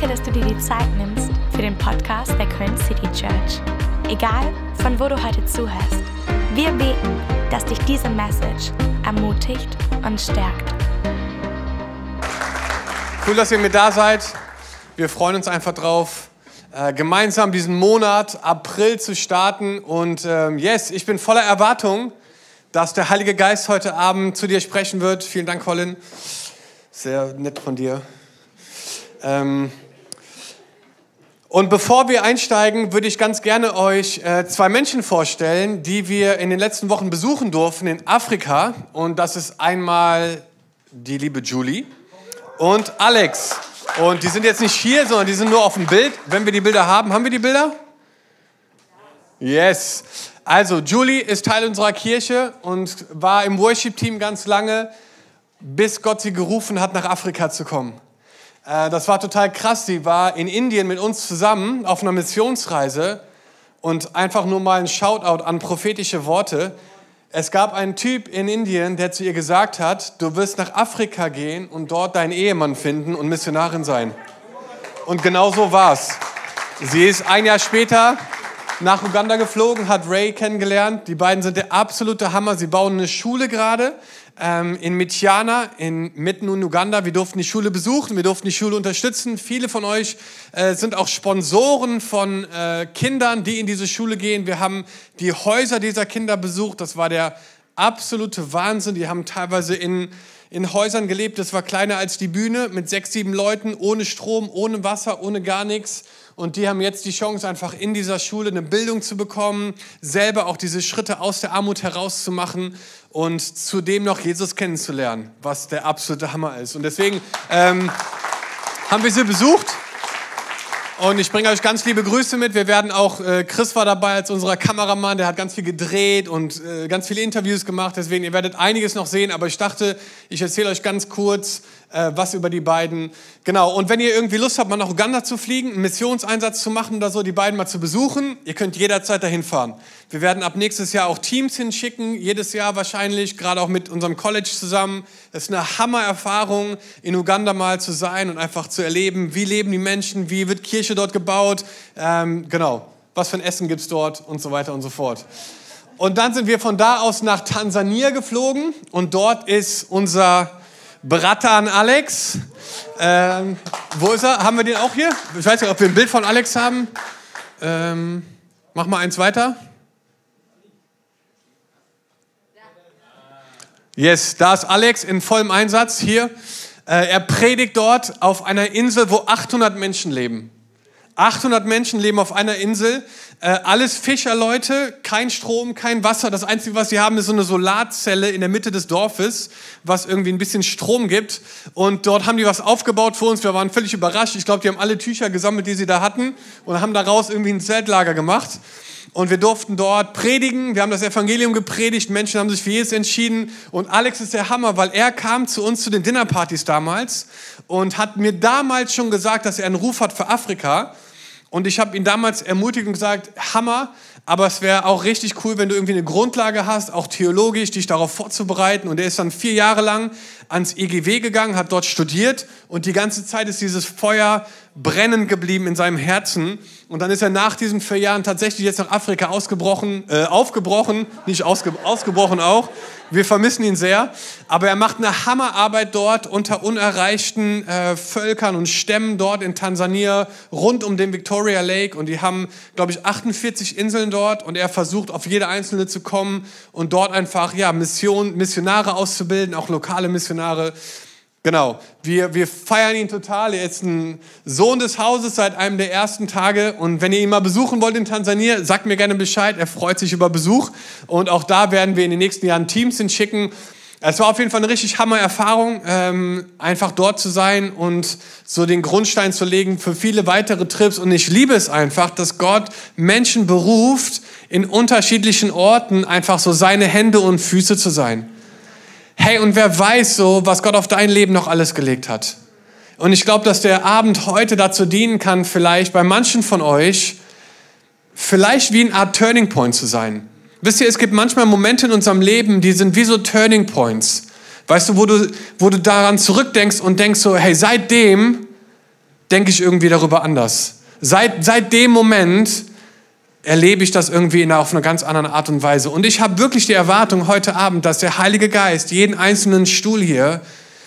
Danke, dass du dir die Zeit nimmst für den Podcast der Köln City Church. Egal, von wo du heute zuhörst, wir beten, dass dich diese Message ermutigt und stärkt. Cool, dass ihr mit da seid. Wir freuen uns einfach drauf, äh, gemeinsam diesen Monat April zu starten. Und ähm, yes, ich bin voller Erwartung, dass der Heilige Geist heute Abend zu dir sprechen wird. Vielen Dank, Colin. Sehr nett von dir. Ähm, und bevor wir einsteigen, würde ich ganz gerne euch äh, zwei Menschen vorstellen, die wir in den letzten Wochen besuchen durften in Afrika. Und das ist einmal die liebe Julie und Alex. Und die sind jetzt nicht hier, sondern die sind nur auf dem Bild. Wenn wir die Bilder haben, haben wir die Bilder? Yes. Also, Julie ist Teil unserer Kirche und war im Worship-Team ganz lange, bis Gott sie gerufen hat, nach Afrika zu kommen. Äh, das war total krass. Sie war in Indien mit uns zusammen auf einer Missionsreise und einfach nur mal ein Shoutout an prophetische Worte. Es gab einen Typ in Indien, der zu ihr gesagt hat, du wirst nach Afrika gehen und dort deinen Ehemann finden und Missionarin sein. Und genau so war's. Sie ist ein Jahr später nach Uganda geflogen, hat Ray kennengelernt. Die beiden sind der absolute Hammer. Sie bauen eine Schule gerade ähm, in Mityana, in, mitten in Uganda. Wir durften die Schule besuchen, wir durften die Schule unterstützen. Viele von euch äh, sind auch Sponsoren von äh, Kindern, die in diese Schule gehen. Wir haben die Häuser dieser Kinder besucht. Das war der absolute Wahnsinn. Die haben teilweise in, in Häusern gelebt. Das war kleiner als die Bühne mit sechs, sieben Leuten, ohne Strom, ohne Wasser, ohne gar nichts. Und die haben jetzt die Chance, einfach in dieser Schule eine Bildung zu bekommen, selber auch diese Schritte aus der Armut herauszumachen und zudem noch Jesus kennenzulernen, was der absolute Hammer ist. Und deswegen ähm, haben wir sie besucht. Und ich bringe euch ganz liebe Grüße mit. Wir werden auch, äh, Chris war dabei als unser Kameramann, der hat ganz viel gedreht und äh, ganz viele Interviews gemacht. Deswegen, ihr werdet einiges noch sehen. Aber ich dachte, ich erzähle euch ganz kurz, äh, was über die beiden. Genau, und wenn ihr irgendwie Lust habt, mal nach Uganda zu fliegen, einen Missionseinsatz zu machen oder so, die beiden mal zu besuchen, ihr könnt jederzeit dahin fahren. Wir werden ab nächstes Jahr auch Teams hinschicken, jedes Jahr wahrscheinlich, gerade auch mit unserem College zusammen. Es ist eine Hammererfahrung, in Uganda mal zu sein und einfach zu erleben, wie leben die Menschen, wie wird Kirche dort gebaut, ähm, genau, was für ein Essen gibt's dort und so weiter und so fort. Und dann sind wir von da aus nach Tansania geflogen und dort ist unser Bratan Alex. Ähm, wo ist er? Haben wir den auch hier? Ich weiß nicht, ob wir ein Bild von Alex haben. Ähm, mach mal eins weiter. Yes, da ist Alex in vollem Einsatz hier. Äh, er predigt dort auf einer Insel, wo 800 Menschen leben. 800 Menschen leben auf einer Insel, äh, alles Fischerleute, kein Strom, kein Wasser. Das Einzige, was sie haben, ist so eine Solarzelle in der Mitte des Dorfes, was irgendwie ein bisschen Strom gibt. Und dort haben die was aufgebaut für uns. Wir waren völlig überrascht. Ich glaube, die haben alle Tücher gesammelt, die sie da hatten und haben daraus irgendwie ein Zeltlager gemacht. Und wir durften dort predigen. Wir haben das Evangelium gepredigt. Menschen haben sich für Jesus entschieden. Und Alex ist der Hammer, weil er kam zu uns zu den Dinnerpartys damals und hat mir damals schon gesagt, dass er einen Ruf hat für Afrika. Und ich habe ihn damals ermutigt und gesagt, Hammer, aber es wäre auch richtig cool, wenn du irgendwie eine Grundlage hast, auch theologisch, dich darauf vorzubereiten. Und er ist dann vier Jahre lang ans EGW gegangen, hat dort studiert. Und die ganze Zeit ist dieses Feuer brennend geblieben in seinem Herzen. Und dann ist er nach diesen vier Jahren tatsächlich jetzt nach Afrika ausgebrochen, äh, aufgebrochen, nicht ausge, ausgebrochen auch, wir vermissen ihn sehr, aber er macht eine Hammerarbeit dort unter unerreichten äh, Völkern und Stämmen dort in Tansania rund um den Victoria Lake. Und die haben, glaube ich, 48 Inseln dort und er versucht auf jede einzelne zu kommen und dort einfach ja Mission, Missionare auszubilden, auch lokale Missionare. Genau, wir, wir feiern ihn total. Er ist ein Sohn des Hauses seit einem der ersten Tage. Und wenn ihr ihn mal besuchen wollt in Tansania, sagt mir gerne Bescheid. Er freut sich über Besuch. Und auch da werden wir in den nächsten Jahren Teams hinschicken. Es war auf jeden Fall eine richtig hammer Erfahrung, ähm, einfach dort zu sein und so den Grundstein zu legen für viele weitere Trips. Und ich liebe es einfach, dass Gott Menschen beruft, in unterschiedlichen Orten einfach so seine Hände und Füße zu sein. Hey, und wer weiß so, was Gott auf dein Leben noch alles gelegt hat. Und ich glaube, dass der Abend heute dazu dienen kann, vielleicht bei manchen von euch, vielleicht wie eine Art Turning Point zu sein. Wisst ihr, es gibt manchmal Momente in unserem Leben, die sind wie so Turning Points. Weißt du, wo du, wo du daran zurückdenkst und denkst so, hey, seitdem denke ich irgendwie darüber anders. Seit, seit dem Moment erlebe ich das irgendwie in, auf einer ganz anderen Art und Weise. Und ich habe wirklich die Erwartung heute Abend, dass der Heilige Geist jeden einzelnen Stuhl hier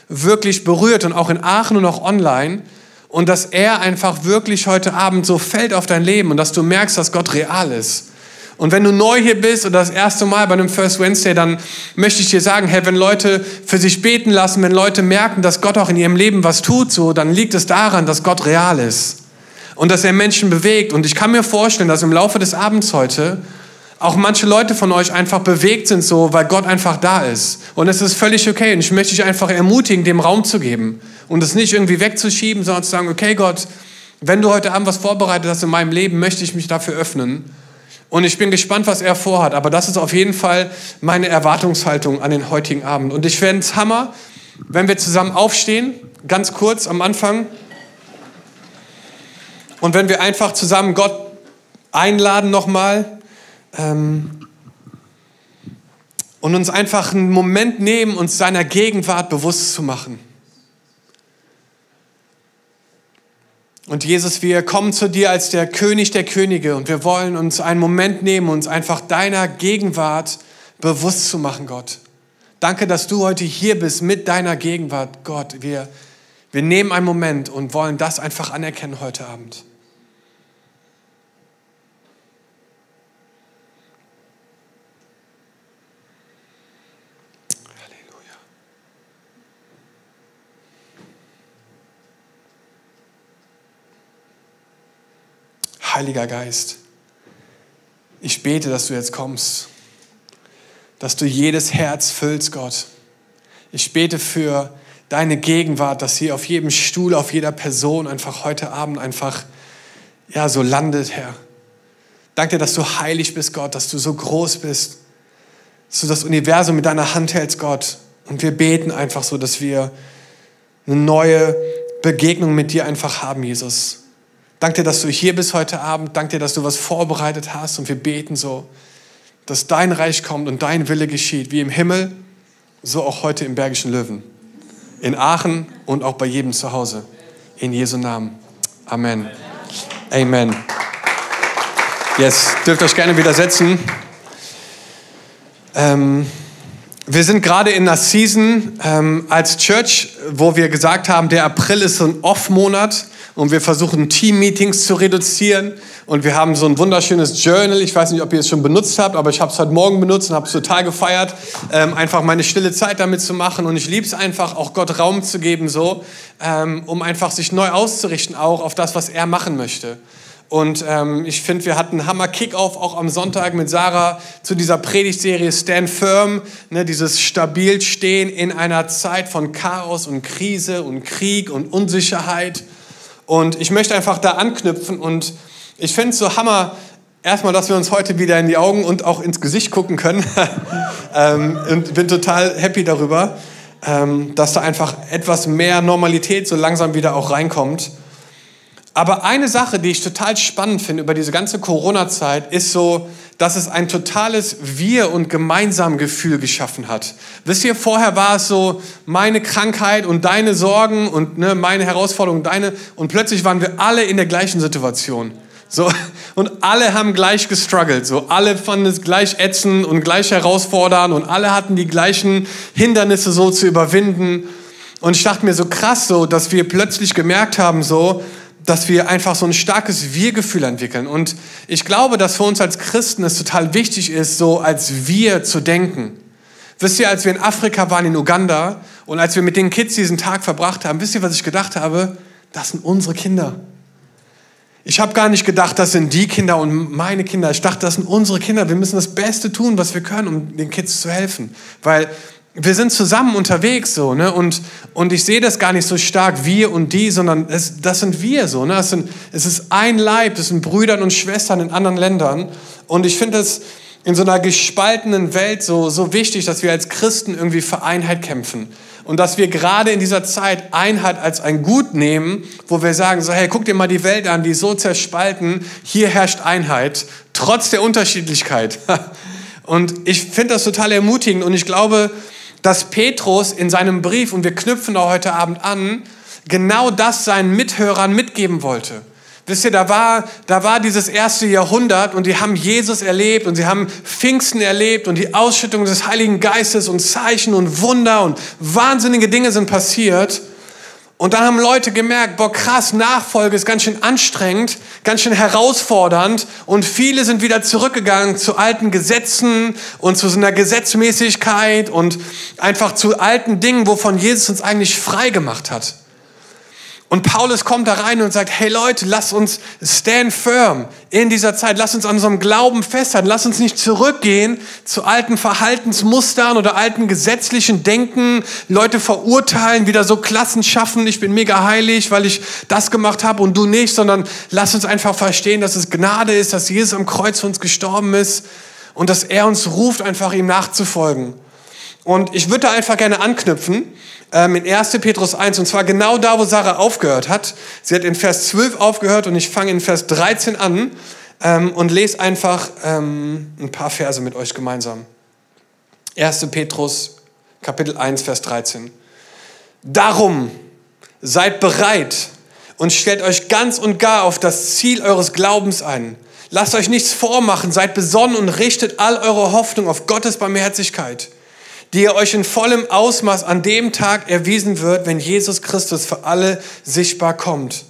wirklich berührt und auch in Aachen und auch online und dass er einfach wirklich heute Abend so fällt auf dein Leben und dass du merkst, dass Gott real ist. Und wenn du neu hier bist oder das erste Mal bei einem First Wednesday, dann möchte ich dir sagen, hey, wenn Leute für sich beten lassen, wenn Leute merken, dass Gott auch in ihrem Leben was tut, so, dann liegt es daran, dass Gott real ist und dass er Menschen bewegt. Und ich kann mir vorstellen, dass im Laufe des Abends heute auch manche Leute von euch einfach bewegt sind, so, weil Gott einfach da ist. Und es ist völlig okay. Und ich möchte dich einfach ermutigen, dem Raum zu geben und es nicht irgendwie wegzuschieben, sondern zu sagen, okay, Gott, wenn du heute Abend was vorbereitet hast in meinem Leben, möchte ich mich dafür öffnen. Und ich bin gespannt, was er vorhat. Aber das ist auf jeden Fall meine Erwartungshaltung an den heutigen Abend. Und ich fände es Hammer, wenn wir zusammen aufstehen, ganz kurz am Anfang. Und wenn wir einfach zusammen Gott einladen nochmal ähm, und uns einfach einen Moment nehmen, uns seiner Gegenwart bewusst zu machen. Und Jesus, wir kommen zu dir als der König der Könige und wir wollen uns einen Moment nehmen, uns einfach deiner Gegenwart bewusst zu machen, Gott. Danke, dass du heute hier bist mit deiner Gegenwart, Gott. Wir, wir nehmen einen Moment und wollen das einfach anerkennen heute Abend. Heiliger Geist, ich bete, dass du jetzt kommst, dass du jedes Herz füllst, Gott. Ich bete für deine Gegenwart, dass sie auf jedem Stuhl, auf jeder Person einfach heute Abend einfach ja so landet, Herr. Danke, dass du heilig bist, Gott, dass du so groß bist, dass du das Universum mit deiner Hand hältst, Gott. Und wir beten einfach so, dass wir eine neue Begegnung mit dir einfach haben, Jesus. Dank dir, dass du hier bist heute Abend. Dank dir, dass du was vorbereitet hast. Und wir beten so, dass dein Reich kommt und dein Wille geschieht, wie im Himmel, so auch heute im Bergischen Löwen. In Aachen und auch bei jedem zu Hause. In Jesu Namen. Amen. Amen. Yes, dürft euch gerne wieder setzen. Ähm, wir sind gerade in einer Season ähm, als Church, wo wir gesagt haben, der April ist so ein Off-Monat und wir versuchen Team-Meetings zu reduzieren und wir haben so ein wunderschönes Journal. Ich weiß nicht, ob ihr es schon benutzt habt, aber ich habe es heute Morgen benutzt und habe es total gefeiert, ähm, einfach meine stille Zeit damit zu machen und ich liebe es einfach, auch Gott Raum zu geben, so, ähm, um einfach sich neu auszurichten, auch auf das, was er machen möchte. Und ähm, ich finde, wir hatten Hammer Kickoff auch am Sonntag mit Sarah zu dieser Predigtserie Stand Firm, ne, dieses stabil stehen in einer Zeit von Chaos und Krise und Krieg und Unsicherheit. Und ich möchte einfach da anknüpfen und ich finde es so Hammer, erstmal, dass wir uns heute wieder in die Augen und auch ins Gesicht gucken können. ähm, und bin total happy darüber, ähm, dass da einfach etwas mehr Normalität so langsam wieder auch reinkommt. Aber eine Sache, die ich total spannend finde über diese ganze Corona-Zeit, ist so, dass es ein totales Wir- und Gemeinsam-Gefühl geschaffen hat. Wisst ihr, vorher war es so meine Krankheit und deine Sorgen und ne, meine Herausforderungen, deine, und plötzlich waren wir alle in der gleichen Situation. So, und alle haben gleich gestruggelt. So, alle fanden es gleich ätzend und gleich herausfordernd und alle hatten die gleichen Hindernisse so zu überwinden. Und ich dachte mir so krass so, dass wir plötzlich gemerkt haben so, dass wir einfach so ein starkes Wir-Gefühl entwickeln. Und ich glaube, dass für uns als Christen es total wichtig ist, so als Wir zu denken. Wisst ihr, als wir in Afrika waren, in Uganda, und als wir mit den Kids diesen Tag verbracht haben, wisst ihr, was ich gedacht habe? Das sind unsere Kinder. Ich habe gar nicht gedacht, das sind die Kinder und meine Kinder. Ich dachte, das sind unsere Kinder. Wir müssen das Beste tun, was wir können, um den Kids zu helfen. Weil wir sind zusammen unterwegs so, ne? Und, und ich sehe das gar nicht so stark, wir und die, sondern es, das sind wir so, ne? Es, sind, es ist ein Leib, das sind Brüder und Schwestern in anderen Ländern. Und ich finde es in so einer gespaltenen Welt so, so wichtig, dass wir als Christen irgendwie für Einheit kämpfen. Und dass wir gerade in dieser Zeit Einheit als ein Gut nehmen, wo wir sagen, so, hey, guck dir mal die Welt an, die so zerspalten, hier herrscht Einheit, trotz der Unterschiedlichkeit. Und ich finde das total ermutigend und ich glaube, dass Petrus in seinem Brief, und wir knüpfen da heute Abend an, genau das seinen Mithörern mitgeben wollte. Wisst ihr, da war, da war dieses erste Jahrhundert und die haben Jesus erlebt und sie haben Pfingsten erlebt und die Ausschüttung des Heiligen Geistes und Zeichen und Wunder und wahnsinnige Dinge sind passiert. Und dann haben Leute gemerkt, boah krass, Nachfolge ist ganz schön anstrengend, ganz schön herausfordernd und viele sind wieder zurückgegangen zu alten Gesetzen und zu so einer Gesetzmäßigkeit und einfach zu alten Dingen, wovon Jesus uns eigentlich frei gemacht hat. Und Paulus kommt da rein und sagt, hey Leute, lasst uns stand firm in dieser Zeit. Lasst uns an unserem Glauben festhalten. Lasst uns nicht zurückgehen zu alten Verhaltensmustern oder alten gesetzlichen Denken. Leute verurteilen, wieder so Klassen schaffen. Ich bin mega heilig, weil ich das gemacht habe und du nicht. Sondern lasst uns einfach verstehen, dass es Gnade ist, dass Jesus am Kreuz für uns gestorben ist und dass er uns ruft, einfach ihm nachzufolgen. Und ich würde da einfach gerne anknüpfen ähm, in 1. Petrus 1, und zwar genau da, wo Sarah aufgehört hat. Sie hat in Vers 12 aufgehört und ich fange in Vers 13 an ähm, und lese einfach ähm, ein paar Verse mit euch gemeinsam. 1. Petrus, Kapitel 1, Vers 13. Darum seid bereit und stellt euch ganz und gar auf das Ziel eures Glaubens ein. Lasst euch nichts vormachen, seid besonnen und richtet all eure Hoffnung auf Gottes Barmherzigkeit die er euch in vollem Ausmaß an dem Tag erwiesen wird, wenn Jesus Christus für alle sichtbar kommt.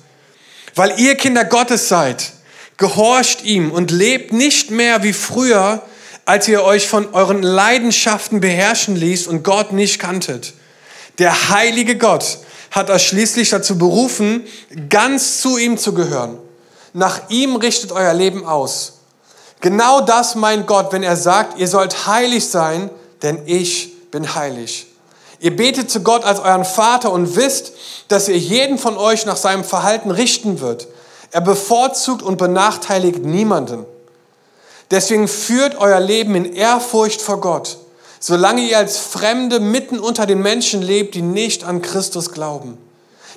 Weil ihr Kinder Gottes seid, gehorcht ihm und lebt nicht mehr wie früher, als ihr euch von euren Leidenschaften beherrschen ließ und Gott nicht kanntet. Der heilige Gott hat euch schließlich dazu berufen, ganz zu ihm zu gehören. Nach ihm richtet euer Leben aus. Genau das meint Gott, wenn er sagt, ihr sollt heilig sein, denn ich bin heilig. Ihr betet zu Gott als euren Vater und wisst, dass er jeden von euch nach seinem Verhalten richten wird. Er bevorzugt und benachteiligt niemanden. Deswegen führt euer Leben in Ehrfurcht vor Gott, solange ihr als Fremde mitten unter den Menschen lebt, die nicht an Christus glauben.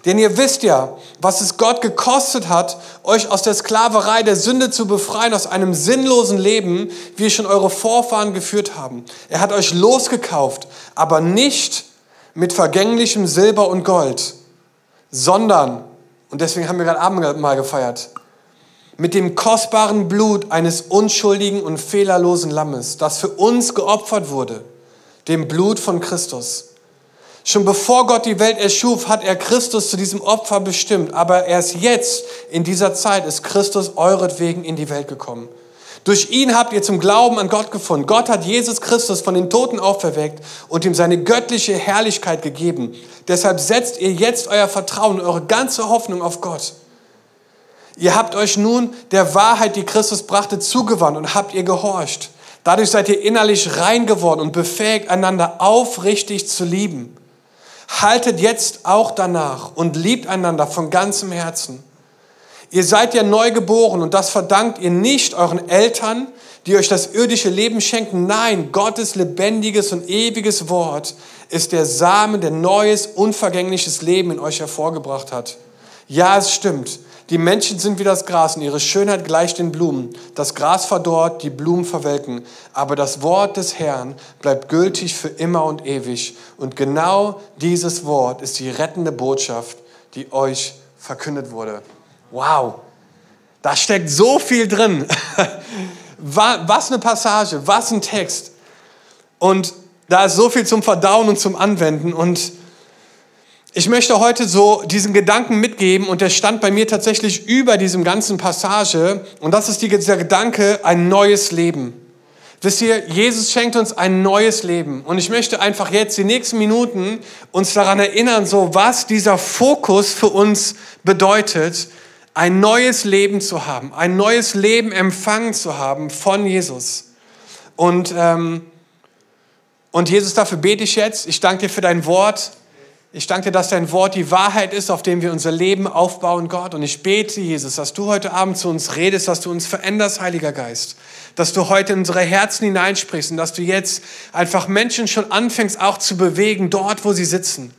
Denn ihr wisst ja, was es Gott gekostet hat, euch aus der Sklaverei der Sünde zu befreien, aus einem sinnlosen Leben, wie schon eure Vorfahren geführt haben. Er hat euch losgekauft, aber nicht mit vergänglichem Silber und Gold, sondern, und deswegen haben wir gerade Abendmahl gefeiert, mit dem kostbaren Blut eines unschuldigen und fehlerlosen Lammes, das für uns geopfert wurde, dem Blut von Christus. Schon bevor Gott die Welt erschuf, hat er Christus zu diesem Opfer bestimmt. Aber erst jetzt, in dieser Zeit, ist Christus euretwegen in die Welt gekommen. Durch ihn habt ihr zum Glauben an Gott gefunden. Gott hat Jesus Christus von den Toten auferweckt und ihm seine göttliche Herrlichkeit gegeben. Deshalb setzt ihr jetzt euer Vertrauen, eure ganze Hoffnung auf Gott. Ihr habt euch nun der Wahrheit, die Christus brachte, zugewandt und habt ihr gehorcht. Dadurch seid ihr innerlich rein geworden und befähigt, einander aufrichtig zu lieben. Haltet jetzt auch danach und liebt einander von ganzem Herzen. Ihr seid ja neu geboren und das verdankt ihr nicht euren Eltern, die euch das irdische Leben schenken. Nein, Gottes lebendiges und ewiges Wort ist der Samen, der neues, unvergängliches Leben in euch hervorgebracht hat. Ja, es stimmt. Die Menschen sind wie das Gras und ihre Schönheit gleicht den Blumen. Das Gras verdorrt, die Blumen verwelken. Aber das Wort des Herrn bleibt gültig für immer und ewig. Und genau dieses Wort ist die rettende Botschaft, die euch verkündet wurde. Wow, da steckt so viel drin. Was eine Passage, was ein Text. Und da ist so viel zum Verdauen und zum Anwenden. Und ich möchte heute so diesen Gedanken mitgeben und der stand bei mir tatsächlich über diesem ganzen Passage und das ist dieser Gedanke, ein neues Leben. Wisst ihr, Jesus schenkt uns ein neues Leben und ich möchte einfach jetzt die nächsten Minuten uns daran erinnern, so was dieser Fokus für uns bedeutet, ein neues Leben zu haben, ein neues Leben empfangen zu haben von Jesus. Und, ähm, und Jesus, dafür bete ich jetzt. Ich danke dir für dein Wort. Ich danke dir, dass dein Wort die Wahrheit ist, auf dem wir unser Leben aufbauen, Gott. Und ich bete, Jesus, dass du heute Abend zu uns redest, dass du uns veränderst, Heiliger Geist. Dass du heute in unsere Herzen hineinsprichst und dass du jetzt einfach Menschen schon anfängst auch zu bewegen, dort, wo sie sitzen.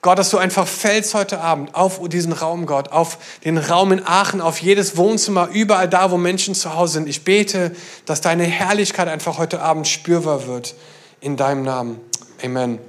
Gott, dass du einfach fällst heute Abend auf diesen Raum, Gott, auf den Raum in Aachen, auf jedes Wohnzimmer, überall da, wo Menschen zu Hause sind. Ich bete, dass deine Herrlichkeit einfach heute Abend spürbar wird. In deinem Namen. Amen.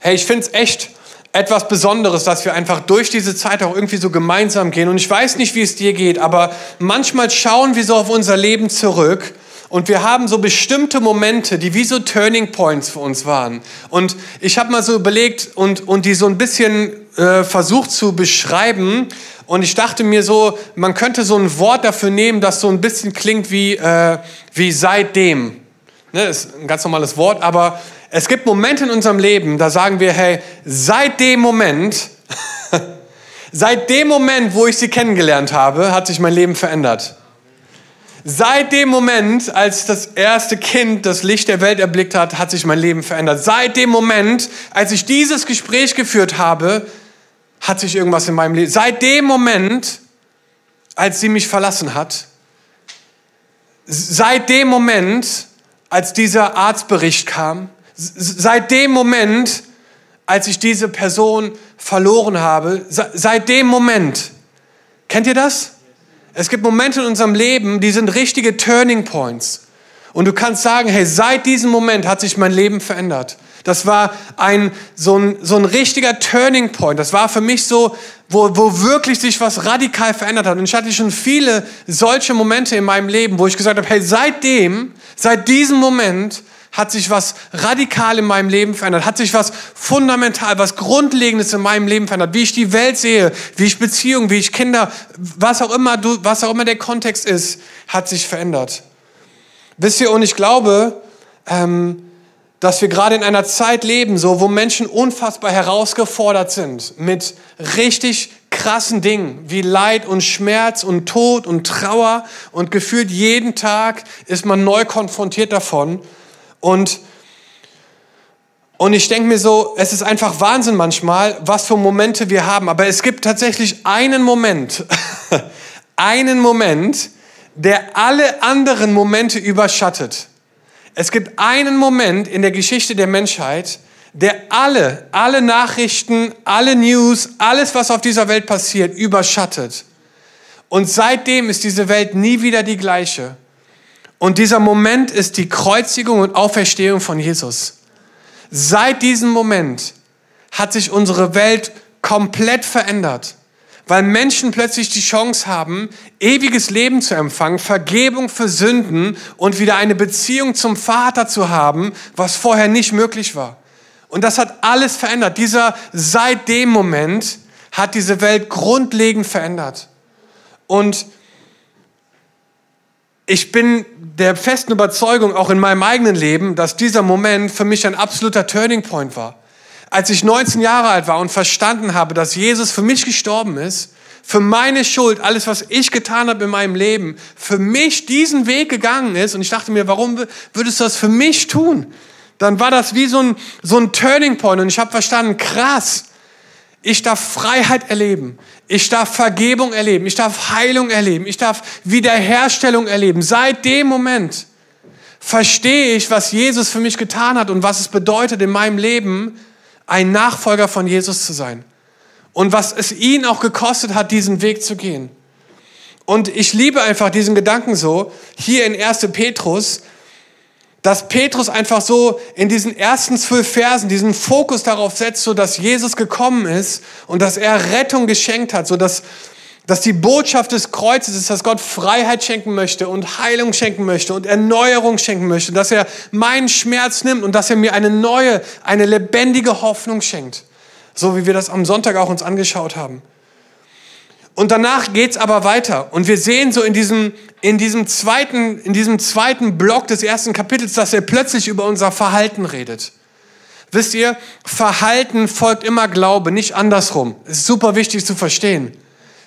Hey, ich finde es echt etwas Besonderes, dass wir einfach durch diese Zeit auch irgendwie so gemeinsam gehen. Und ich weiß nicht, wie es dir geht, aber manchmal schauen wir so auf unser Leben zurück und wir haben so bestimmte Momente, die wie so Turning Points für uns waren. Und ich habe mal so überlegt und, und die so ein bisschen äh, versucht zu beschreiben. Und ich dachte mir so, man könnte so ein Wort dafür nehmen, das so ein bisschen klingt wie, äh, wie seitdem. Ne, ist ein ganz normales Wort, aber es gibt Momente in unserem Leben, da sagen wir, hey, seit dem Moment, seit dem Moment, wo ich sie kennengelernt habe, hat sich mein Leben verändert. Seit dem Moment, als das erste Kind das Licht der Welt erblickt hat, hat sich mein Leben verändert. Seit dem Moment, als ich dieses Gespräch geführt habe, hat sich irgendwas in meinem Leben. Seit dem Moment, als sie mich verlassen hat, seit dem Moment, als dieser Arztbericht kam, seit dem Moment, als ich diese Person verloren habe, seit dem Moment, kennt ihr das? Es gibt Momente in unserem Leben, die sind richtige Turning Points. Und du kannst sagen, hey, seit diesem Moment hat sich mein Leben verändert. Das war ein, so, ein, so ein richtiger Turning Point. Das war für mich so, wo, wo wirklich sich was radikal verändert hat. Und ich hatte schon viele solche Momente in meinem Leben, wo ich gesagt habe, hey, seitdem, seit diesem Moment hat sich was radikal in meinem Leben verändert, hat sich was fundamental, was Grundlegendes in meinem Leben verändert, wie ich die Welt sehe, wie ich Beziehungen, wie ich Kinder, was auch immer, du, was auch immer der Kontext ist, hat sich verändert. Wisst ihr, und ich glaube, ähm, dass wir gerade in einer Zeit leben, so, wo Menschen unfassbar herausgefordert sind mit richtig krassen Dingen wie Leid und Schmerz und Tod und Trauer und gefühlt jeden Tag ist man neu konfrontiert davon. Und, und ich denke mir so, es ist einfach Wahnsinn manchmal, was für Momente wir haben. Aber es gibt tatsächlich einen Moment, einen Moment, der alle anderen Momente überschattet. Es gibt einen Moment in der Geschichte der Menschheit, der alle, alle Nachrichten, alle News, alles, was auf dieser Welt passiert, überschattet. Und seitdem ist diese Welt nie wieder die gleiche. Und dieser Moment ist die Kreuzigung und Auferstehung von Jesus. Seit diesem Moment hat sich unsere Welt komplett verändert, weil Menschen plötzlich die Chance haben, ewiges Leben zu empfangen, Vergebung für Sünden und wieder eine Beziehung zum Vater zu haben, was vorher nicht möglich war. Und das hat alles verändert. Dieser seit dem Moment hat diese Welt grundlegend verändert. Und ich bin der festen Überzeugung, auch in meinem eigenen Leben, dass dieser Moment für mich ein absoluter Turning Point war. Als ich 19 Jahre alt war und verstanden habe, dass Jesus für mich gestorben ist, für meine Schuld, alles, was ich getan habe in meinem Leben, für mich diesen Weg gegangen ist, und ich dachte mir, warum würdest du das für mich tun? Dann war das wie so ein, so ein Turning Point und ich habe verstanden, krass, ich darf Freiheit erleben. Ich darf Vergebung erleben. Ich darf Heilung erleben. Ich darf Wiederherstellung erleben. Seit dem Moment verstehe ich, was Jesus für mich getan hat und was es bedeutet in meinem Leben, ein Nachfolger von Jesus zu sein. Und was es ihn auch gekostet hat, diesen Weg zu gehen. Und ich liebe einfach diesen Gedanken so, hier in 1. Petrus, dass Petrus einfach so in diesen ersten zwölf Versen diesen Fokus darauf setzt, so dass Jesus gekommen ist und dass er Rettung geschenkt hat, so dass, dass die Botschaft des Kreuzes ist, dass Gott Freiheit schenken möchte und Heilung schenken möchte und Erneuerung schenken möchte, dass er meinen Schmerz nimmt und dass er mir eine neue, eine lebendige Hoffnung schenkt. So wie wir das am Sonntag auch uns angeschaut haben. Und danach geht's aber weiter. Und wir sehen so in diesem, in diesem zweiten, in diesem zweiten Block des ersten Kapitels, dass er plötzlich über unser Verhalten redet. Wisst ihr, Verhalten folgt immer Glaube, nicht andersrum. Das ist super wichtig zu verstehen.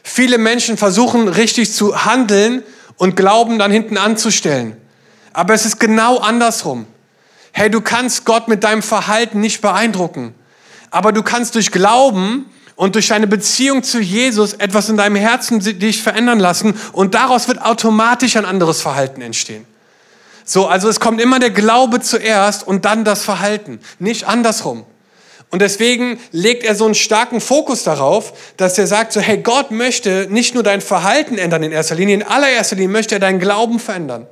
Viele Menschen versuchen richtig zu handeln und Glauben dann hinten anzustellen. Aber es ist genau andersrum. Hey, du kannst Gott mit deinem Verhalten nicht beeindrucken. Aber du kannst durch Glauben und durch deine Beziehung zu Jesus etwas in deinem Herzen dich verändern lassen und daraus wird automatisch ein anderes Verhalten entstehen. So, also es kommt immer der Glaube zuerst und dann das Verhalten, nicht andersrum. Und deswegen legt er so einen starken Fokus darauf, dass er sagt so, hey, Gott möchte nicht nur dein Verhalten ändern in erster Linie, in allererster Linie möchte er deinen Glauben verändern.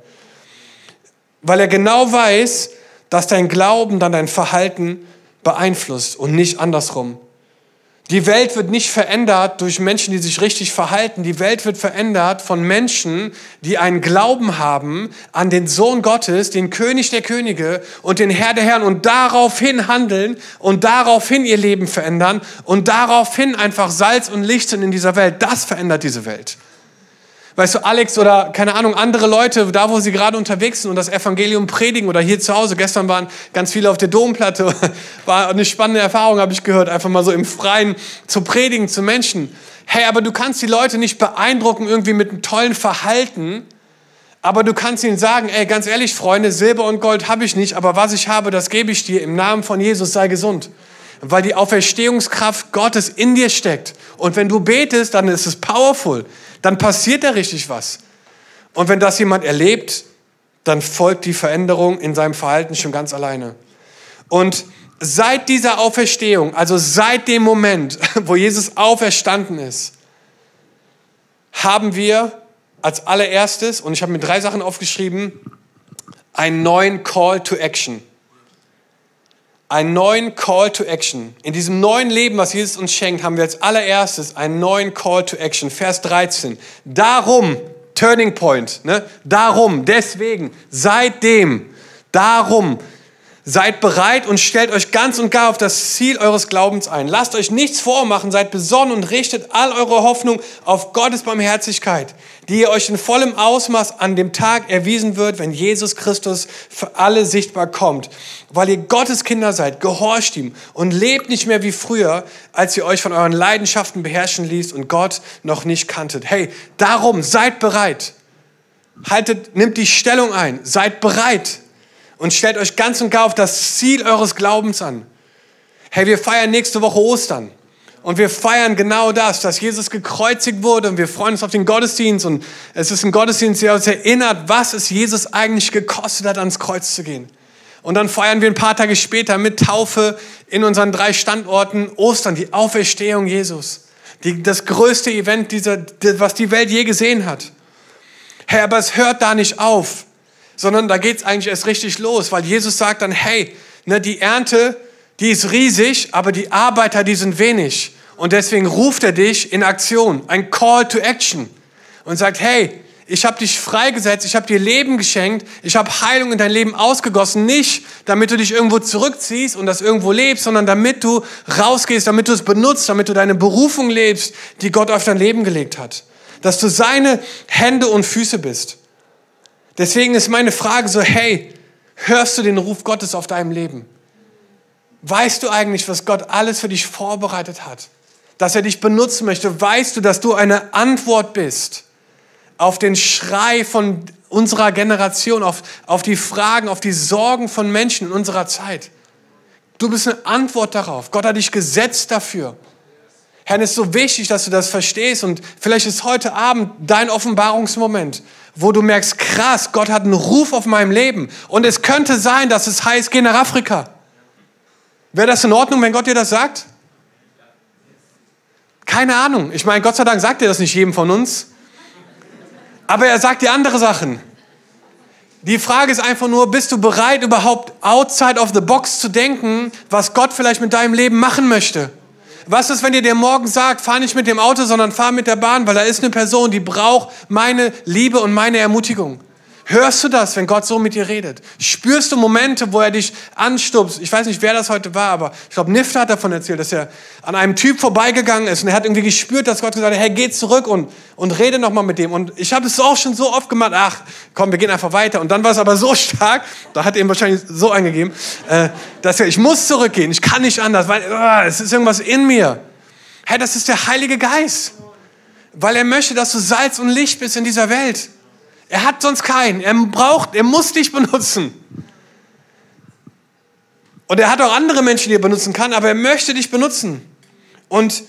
Weil er genau weiß, dass dein Glauben dann dein Verhalten beeinflusst und nicht andersrum. Die Welt wird nicht verändert durch Menschen, die sich richtig verhalten. Die Welt wird verändert von Menschen, die einen Glauben haben an den Sohn Gottes, den König der Könige und den Herr der Herren und daraufhin handeln und daraufhin ihr Leben verändern und daraufhin einfach Salz und Licht sind in dieser Welt. Das verändert diese Welt. Weißt du, Alex oder keine Ahnung, andere Leute, da wo sie gerade unterwegs sind und das Evangelium predigen oder hier zu Hause. Gestern waren ganz viele auf der Domplatte. War eine spannende Erfahrung, habe ich gehört, einfach mal so im Freien zu predigen zu Menschen. Hey, aber du kannst die Leute nicht beeindrucken irgendwie mit einem tollen Verhalten. Aber du kannst ihnen sagen, ey, ganz ehrlich, Freunde, Silber und Gold habe ich nicht, aber was ich habe, das gebe ich dir. Im Namen von Jesus sei gesund. Weil die Auferstehungskraft Gottes in dir steckt. Und wenn du betest, dann ist es powerful dann passiert da richtig was. Und wenn das jemand erlebt, dann folgt die Veränderung in seinem Verhalten schon ganz alleine. Und seit dieser Auferstehung, also seit dem Moment, wo Jesus auferstanden ist, haben wir als allererstes, und ich habe mir drei Sachen aufgeschrieben, einen neuen Call to Action einen neuen Call to Action. In diesem neuen Leben, was Jesus uns schenkt, haben wir als allererstes einen neuen Call to Action. Vers 13. Darum, Turning Point, ne? darum, deswegen, seitdem, darum, Seid bereit und stellt euch ganz und gar auf das Ziel eures Glaubens ein. Lasst euch nichts vormachen, seid besonnen und richtet all eure Hoffnung auf Gottes Barmherzigkeit, die ihr euch in vollem Ausmaß an dem Tag erwiesen wird, wenn Jesus Christus für alle sichtbar kommt. Weil ihr Gottes Kinder seid, gehorcht ihm und lebt nicht mehr wie früher, als ihr euch von euren Leidenschaften beherrschen ließ und Gott noch nicht kanntet. Hey, darum seid bereit. Haltet, nimmt die Stellung ein, seid bereit und stellt euch ganz und gar auf das Ziel eures Glaubens an. Hey, wir feiern nächste Woche Ostern. Und wir feiern genau das, dass Jesus gekreuzigt wurde und wir freuen uns auf den Gottesdienst und es ist ein Gottesdienst, der uns erinnert, was es Jesus eigentlich gekostet hat, ans Kreuz zu gehen. Und dann feiern wir ein paar Tage später mit Taufe in unseren drei Standorten Ostern, die Auferstehung Jesus. Die, das größte Event, dieser, was die Welt je gesehen hat. Hey, aber es hört da nicht auf sondern da geht es eigentlich erst richtig los, weil Jesus sagt dann, hey, ne, die Ernte, die ist riesig, aber die Arbeiter, die sind wenig. Und deswegen ruft er dich in Aktion, ein Call to Action und sagt, hey, ich habe dich freigesetzt, ich habe dir Leben geschenkt, ich habe Heilung in dein Leben ausgegossen, nicht damit du dich irgendwo zurückziehst und das irgendwo lebst, sondern damit du rausgehst, damit du es benutzt, damit du deine Berufung lebst, die Gott auf dein Leben gelegt hat. Dass du seine Hände und Füße bist. Deswegen ist meine Frage so, hey, hörst du den Ruf Gottes auf deinem Leben? Weißt du eigentlich, was Gott alles für dich vorbereitet hat? Dass er dich benutzen möchte? Weißt du, dass du eine Antwort bist auf den Schrei von unserer Generation, auf, auf die Fragen, auf die Sorgen von Menschen in unserer Zeit? Du bist eine Antwort darauf. Gott hat dich gesetzt dafür. Herr, es ist so wichtig, dass du das verstehst und vielleicht ist heute Abend dein Offenbarungsmoment, wo du merkst, krass, Gott hat einen Ruf auf meinem Leben. Und es könnte sein, dass es heißt, geh nach Afrika. Wäre das in Ordnung, wenn Gott dir das sagt? Keine Ahnung. Ich meine, Gott sei Dank sagt er das nicht jedem von uns. Aber er sagt dir andere Sachen. Die Frage ist einfach nur, bist du bereit, überhaupt outside of the box zu denken, was Gott vielleicht mit deinem Leben machen möchte? Was ist, wenn ihr dir morgen sagt, fahr nicht mit dem Auto, sondern fahr mit der Bahn, weil da ist eine Person, die braucht meine Liebe und meine Ermutigung. Hörst du das, wenn Gott so mit dir redet? Spürst du Momente, wo er dich anstupst? Ich weiß nicht, wer das heute war, aber ich glaube, Nifta hat davon erzählt, dass er an einem Typ vorbeigegangen ist und er hat irgendwie gespürt, dass Gott gesagt hat, hey, geh zurück und, und rede nochmal mit dem. Und ich habe es auch schon so oft gemacht, ach, komm, wir gehen einfach weiter. Und dann war es aber so stark, da hat er ihm wahrscheinlich so eingegeben, äh, dass er, ich muss zurückgehen, ich kann nicht anders, weil uh, es ist irgendwas in mir. Hey, das ist der Heilige Geist. Weil er möchte, dass du Salz und Licht bist in dieser Welt. Er hat sonst keinen. Er braucht, er muss dich benutzen. Und er hat auch andere Menschen, die er benutzen kann, aber er möchte dich benutzen. Und,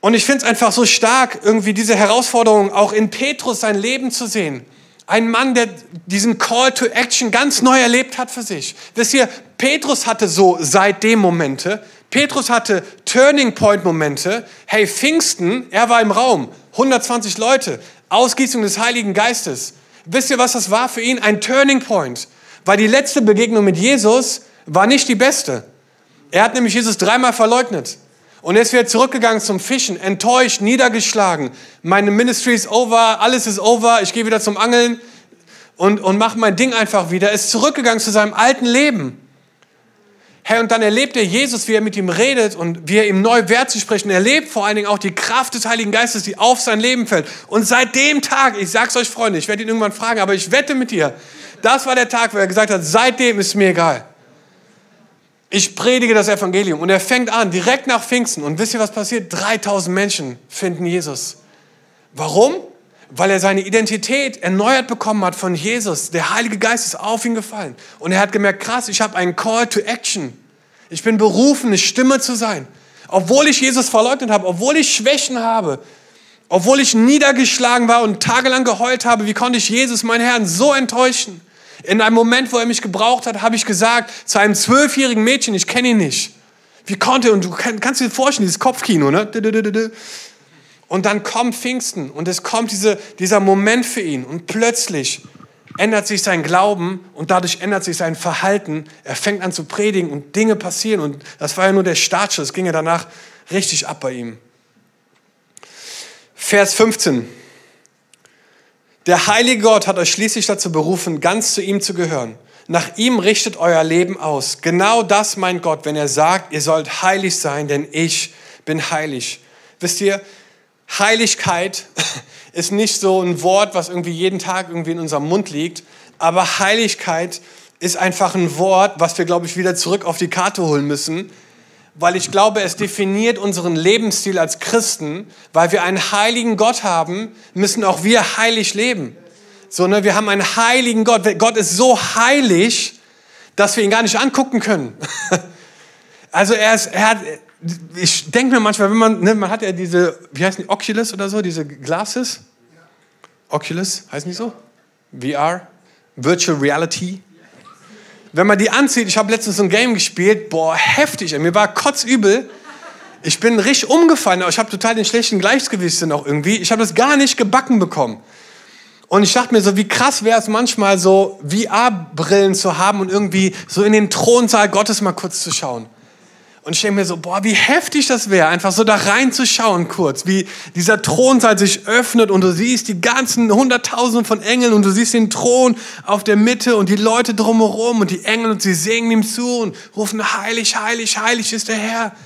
und ich finde es einfach so stark, irgendwie diese Herausforderung auch in Petrus sein Leben zu sehen. Ein Mann, der diesen Call to Action ganz neu erlebt hat für sich. Wisst ihr, Petrus hatte so seitdem Momente. Petrus hatte Turning Point Momente. Hey, Pfingsten, er war im Raum. 120 Leute. Ausgießung des Heiligen Geistes. Wisst ihr, was das war für ihn? Ein Turning Point. Weil die letzte Begegnung mit Jesus war nicht die beste. Er hat nämlich Jesus dreimal verleugnet. Und er ist wieder zurückgegangen zum Fischen, enttäuscht, niedergeschlagen. Meine Ministry ist over, alles ist over, ich gehe wieder zum Angeln und, und mache mein Ding einfach wieder. Er ist zurückgegangen zu seinem alten Leben. Hey, und dann erlebt er Jesus, wie er mit ihm redet und wie er ihm neu Wert zu sprechen. Er erlebt vor allen Dingen auch die Kraft des Heiligen Geistes, die auf sein Leben fällt. Und seit dem Tag, ich sag's euch Freunde, ich werde ihn irgendwann fragen, aber ich wette mit dir, das war der Tag, wo er gesagt hat, seitdem ist mir egal. Ich predige das Evangelium. Und er fängt an, direkt nach Pfingsten. Und wisst ihr, was passiert? 3000 Menschen finden Jesus. Warum? Weil er seine Identität erneuert bekommen hat von Jesus. Der Heilige Geist ist auf ihn gefallen. Und er hat gemerkt, krass, ich habe einen Call to Action. Ich bin berufen, eine Stimme zu sein. Obwohl ich Jesus verleugnet habe, obwohl ich Schwächen habe, obwohl ich niedergeschlagen war und tagelang geheult habe, wie konnte ich Jesus, meinen Herrn, so enttäuschen? In einem Moment, wo er mich gebraucht hat, habe ich gesagt zu einem zwölfjährigen Mädchen, ich kenne ihn nicht. Wie konnte, und du kannst dir vorstellen, dieses Kopfkino, ne? Und dann kommt Pfingsten und es kommt diese, dieser Moment für ihn und plötzlich ändert sich sein Glauben und dadurch ändert sich sein Verhalten. Er fängt an zu predigen und Dinge passieren und das war ja nur der Startschuss, ging ja danach richtig ab bei ihm. Vers 15. Der heilige Gott hat euch schließlich dazu berufen, ganz zu ihm zu gehören. Nach ihm richtet euer Leben aus. Genau das meint Gott, wenn er sagt, ihr sollt heilig sein, denn ich bin heilig. Wisst ihr, Heiligkeit ist nicht so ein Wort, was irgendwie jeden Tag irgendwie in unserem Mund liegt, aber Heiligkeit ist einfach ein Wort, was wir, glaube ich, wieder zurück auf die Karte holen müssen, weil ich glaube, es definiert unseren Lebensstil als Christen, weil wir einen heiligen Gott haben, müssen auch wir heilig leben. So, ne, wir haben einen heiligen Gott. Gott ist so heilig, dass wir ihn gar nicht angucken können. Also er, ist, er hat, ich denke mir manchmal, wenn man, ne, man hat ja diese, wie heißen die, Oculus oder so, diese Glasses? Oculus, heißt nicht so? VR? Virtual Reality? Wenn man die anzieht, ich habe letztens so ein Game gespielt, boah, heftig, mir war kotzübel. Ich bin richtig umgefallen, aber ich habe total den schlechten Gleichgewichtssinn auch irgendwie. Ich habe das gar nicht gebacken bekommen. Und ich dachte mir so, wie krass wäre es manchmal so, VR-Brillen zu haben und irgendwie so in den Thronsaal Gottes mal kurz zu schauen. Und ich denke mir so, boah, wie heftig das wäre, einfach so da reinzuschauen kurz, wie dieser Thronsaal sich öffnet und du siehst die ganzen Hunderttausenden von Engeln und du siehst den Thron auf der Mitte und die Leute drumherum und die Engel und sie singen ihm zu und rufen, heilig, heilig, heilig ist der Herr.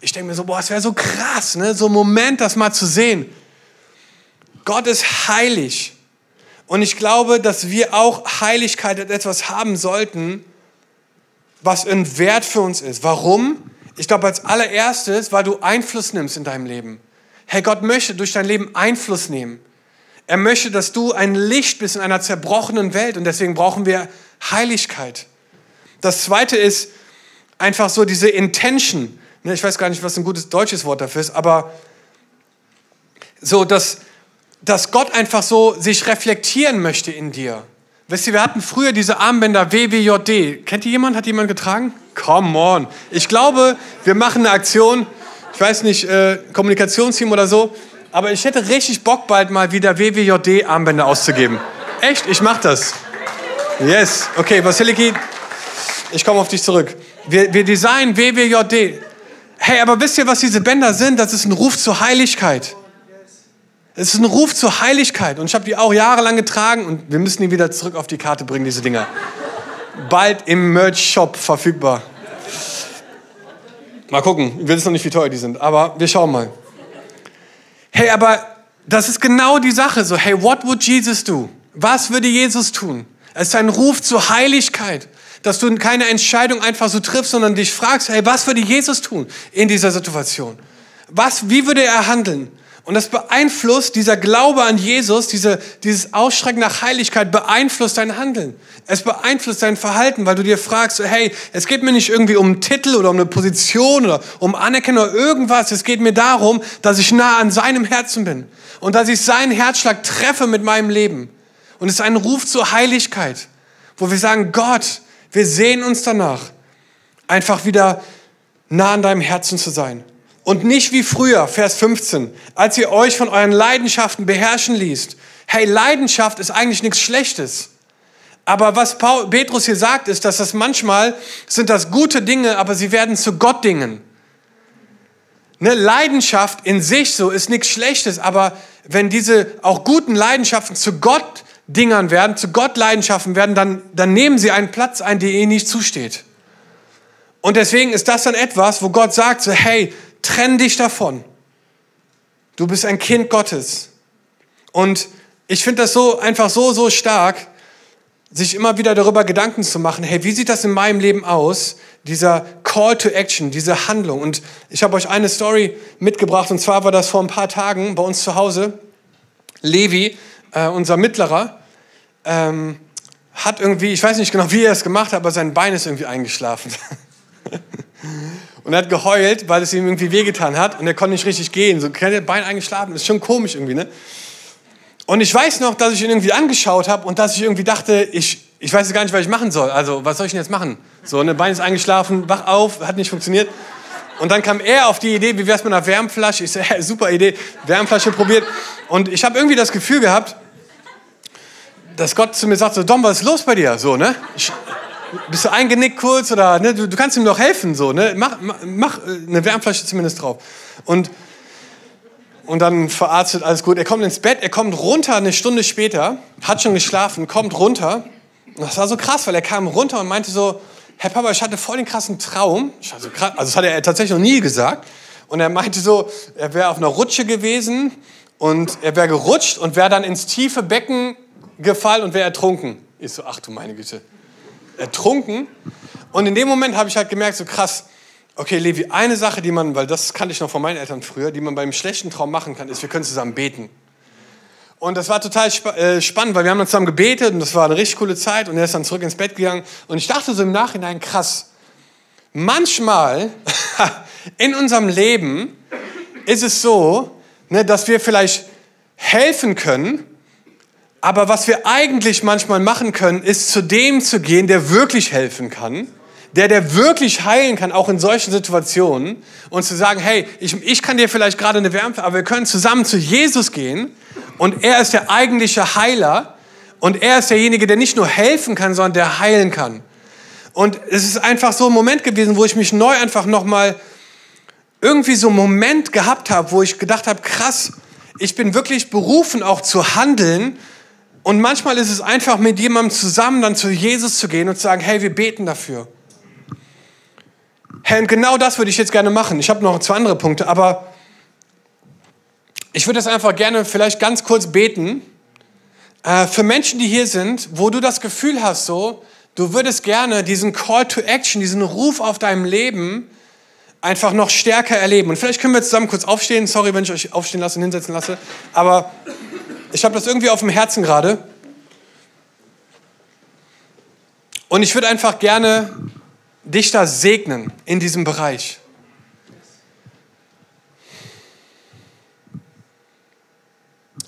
Ich denke mir so, boah, es wäre so krass, ne? so ein Moment, das mal zu sehen. Gott ist heilig. Und ich glaube, dass wir auch Heiligkeit etwas haben sollten, was ein Wert für uns ist. Warum? Ich glaube als allererstes, weil du Einfluss nimmst in deinem Leben. Hey, Gott möchte durch dein Leben Einfluss nehmen. Er möchte, dass du ein Licht bist in einer zerbrochenen Welt und deswegen brauchen wir Heiligkeit. Das zweite ist einfach so diese Intention. Ne, ich weiß gar nicht, was ein gutes deutsches Wort dafür ist, aber so, dass, dass Gott einfach so sich reflektieren möchte in dir. Wisst ihr, wir hatten früher diese Armbänder WWJD. Kennt ihr jemand? Hat jemand getragen? Come on. Ich glaube, wir machen eine Aktion, ich weiß nicht, äh, Kommunikationsteam oder so, aber ich hätte richtig Bock, bald mal wieder WWJD-Armbänder auszugeben. Echt, ich mach das. Yes. Okay, Vasiliki, ich komme auf dich zurück. Wir, wir designen WWJD. Hey, aber wisst ihr, was diese Bänder sind? Das ist ein Ruf zur Heiligkeit. Es ist ein Ruf zur Heiligkeit und ich habe die auch jahrelang getragen und wir müssen die wieder zurück auf die Karte bringen, diese Dinger. Bald im Merch-Shop verfügbar. Mal gucken, ich weiß noch nicht, wie teuer die sind, aber wir schauen mal. Hey, aber das ist genau die Sache so. Hey, what would Jesus do? Was würde Jesus tun? Es ist ein Ruf zur Heiligkeit, dass du keine Entscheidung einfach so triffst, sondern dich fragst, hey, was würde Jesus tun in dieser Situation? Was, wie würde er handeln? Und das beeinflusst, dieser Glaube an Jesus, diese, dieses Ausstrecken nach Heiligkeit beeinflusst dein Handeln. Es beeinflusst dein Verhalten, weil du dir fragst, hey, es geht mir nicht irgendwie um einen Titel oder um eine Position oder um Anerkennung oder irgendwas. Es geht mir darum, dass ich nah an seinem Herzen bin und dass ich seinen Herzschlag treffe mit meinem Leben. Und es ist ein Ruf zur Heiligkeit, wo wir sagen, Gott, wir sehen uns danach, einfach wieder nah an deinem Herzen zu sein. Und nicht wie früher, Vers 15, als ihr euch von euren Leidenschaften beherrschen ließt. Hey, Leidenschaft ist eigentlich nichts Schlechtes. Aber was Paul, Petrus hier sagt, ist, dass das manchmal sind das gute Dinge, aber sie werden zu Gottdingen. Ne, Leidenschaft in sich so ist nichts Schlechtes, aber wenn diese auch guten Leidenschaften zu Gott Dingern werden, zu Gott Leidenschaften werden, dann, dann nehmen sie einen Platz ein, der ihnen nicht zusteht. Und deswegen ist das dann etwas, wo Gott sagt so, hey, trenn dich davon. Du bist ein Kind Gottes. Und ich finde das so einfach so, so stark, sich immer wieder darüber Gedanken zu machen, hey, wie sieht das in meinem Leben aus? Dieser Call to Action, diese Handlung. Und ich habe euch eine Story mitgebracht, und zwar war das vor ein paar Tagen bei uns zu Hause. Levi, äh, unser Mittlerer, ähm, hat irgendwie, ich weiß nicht genau, wie er es gemacht hat, aber sein Bein ist irgendwie eingeschlafen. und er hat geheult, weil es ihm irgendwie wehgetan hat und er konnte nicht richtig gehen. So, kennt ihr, Bein eingeschlafen, das ist schon komisch irgendwie, ne? Und ich weiß noch, dass ich ihn irgendwie angeschaut habe und dass ich irgendwie dachte, ich, ich weiß gar nicht, was ich machen soll. Also, was soll ich denn jetzt machen? So, ne, Bein ist eingeschlafen, wach auf, hat nicht funktioniert. Und dann kam er auf die Idee, wie wär's mit einer Wärmflasche? Ich so, ja, super Idee, Wärmflasche probiert. Und ich habe irgendwie das Gefühl gehabt, dass Gott zu mir sagt, so, Dom, was ist los bei dir? So, ne? Ich, bist du eingenickt kurz oder, ne? Du, du, kannst ihm doch helfen, so, ne? Mach, mach, äh, eine Wärmflasche zumindest drauf. Und und dann verarztet, alles gut. Er kommt ins Bett, er kommt runter eine Stunde später, hat schon geschlafen, kommt runter. Das war so krass, weil er kam runter und meinte so, Herr Papa, ich hatte voll den krassen Traum. Also das hat er tatsächlich noch nie gesagt. Und er meinte so, er wäre auf einer Rutsche gewesen und er wäre gerutscht und wäre dann ins tiefe Becken gefallen und wäre ertrunken. Ich so, ach du meine Güte. Ertrunken. Und in dem Moment habe ich halt gemerkt, so krass, Okay, Levi, eine Sache, die man, weil das kannte ich noch von meinen Eltern früher, die man beim schlechten Traum machen kann, ist, wir können zusammen beten. Und das war total spa äh, spannend, weil wir haben dann zusammen gebetet und das war eine richtig coole Zeit und er ist dann zurück ins Bett gegangen und ich dachte so im Nachhinein, krass, manchmal in unserem Leben ist es so, ne, dass wir vielleicht helfen können, aber was wir eigentlich manchmal machen können, ist zu dem zu gehen, der wirklich helfen kann der, der wirklich heilen kann, auch in solchen Situationen, und zu sagen, hey, ich, ich kann dir vielleicht gerade eine Wärme, aber wir können zusammen zu Jesus gehen und er ist der eigentliche Heiler und er ist derjenige, der nicht nur helfen kann, sondern der heilen kann. Und es ist einfach so ein Moment gewesen, wo ich mich neu einfach nochmal irgendwie so einen Moment gehabt habe, wo ich gedacht habe, krass, ich bin wirklich berufen auch zu handeln. Und manchmal ist es einfach mit jemandem zusammen dann zu Jesus zu gehen und zu sagen, hey, wir beten dafür. Herr, genau das würde ich jetzt gerne machen. Ich habe noch zwei andere Punkte, aber ich würde das einfach gerne vielleicht ganz kurz beten. Äh, für Menschen, die hier sind, wo du das Gefühl hast, so, du würdest gerne diesen Call to Action, diesen Ruf auf deinem Leben einfach noch stärker erleben. Und vielleicht können wir zusammen kurz aufstehen. Sorry, wenn ich euch aufstehen lasse und hinsetzen lasse. Aber ich habe das irgendwie auf dem Herzen gerade. Und ich würde einfach gerne dich da segnen in diesem Bereich.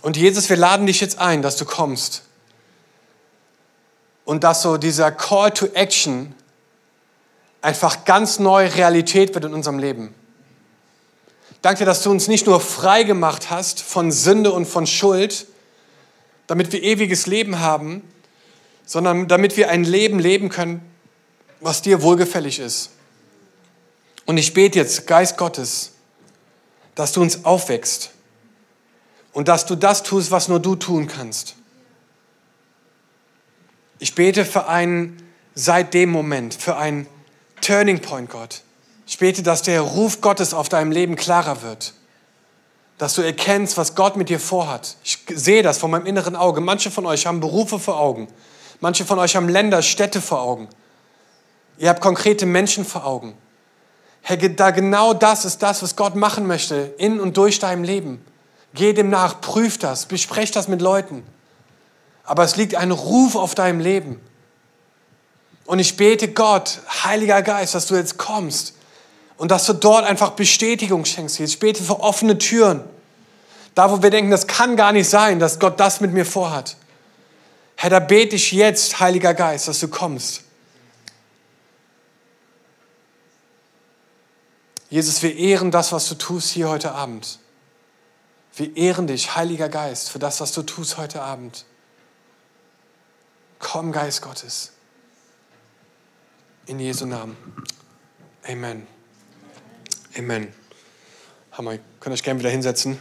Und Jesus, wir laden dich jetzt ein, dass du kommst. Und dass so dieser Call to Action einfach ganz neu Realität wird in unserem Leben. Danke, dass du uns nicht nur frei gemacht hast von Sünde und von Schuld, damit wir ewiges Leben haben, sondern damit wir ein Leben leben können, was dir wohlgefällig ist. Und ich bete jetzt, Geist Gottes, dass du uns aufwächst und dass du das tust, was nur du tun kannst. Ich bete für einen seit dem Moment, für einen Turning Point, Gott. Ich bete, dass der Ruf Gottes auf deinem Leben klarer wird. Dass du erkennst, was Gott mit dir vorhat. Ich sehe das von meinem inneren Auge. Manche von euch haben Berufe vor Augen. Manche von euch haben Länder, Städte vor Augen. Ihr habt konkrete Menschen vor Augen. Herr, da genau das ist das, was Gott machen möchte in und durch deinem Leben. Geh dem nach, prüf das, besprech das mit Leuten. Aber es liegt ein Ruf auf deinem Leben. Und ich bete Gott, Heiliger Geist, dass du jetzt kommst und dass du dort einfach Bestätigung schenkst. Ich bete für offene Türen. Da, wo wir denken, das kann gar nicht sein, dass Gott das mit mir vorhat. Herr, da bete ich jetzt, Heiliger Geist, dass du kommst. Jesus, wir ehren das, was du tust hier heute Abend. Wir ehren dich, Heiliger Geist, für das, was du tust heute Abend. Komm, Geist Gottes. In Jesu Namen. Amen. Amen. Hammer, ihr könnt euch gerne wieder hinsetzen.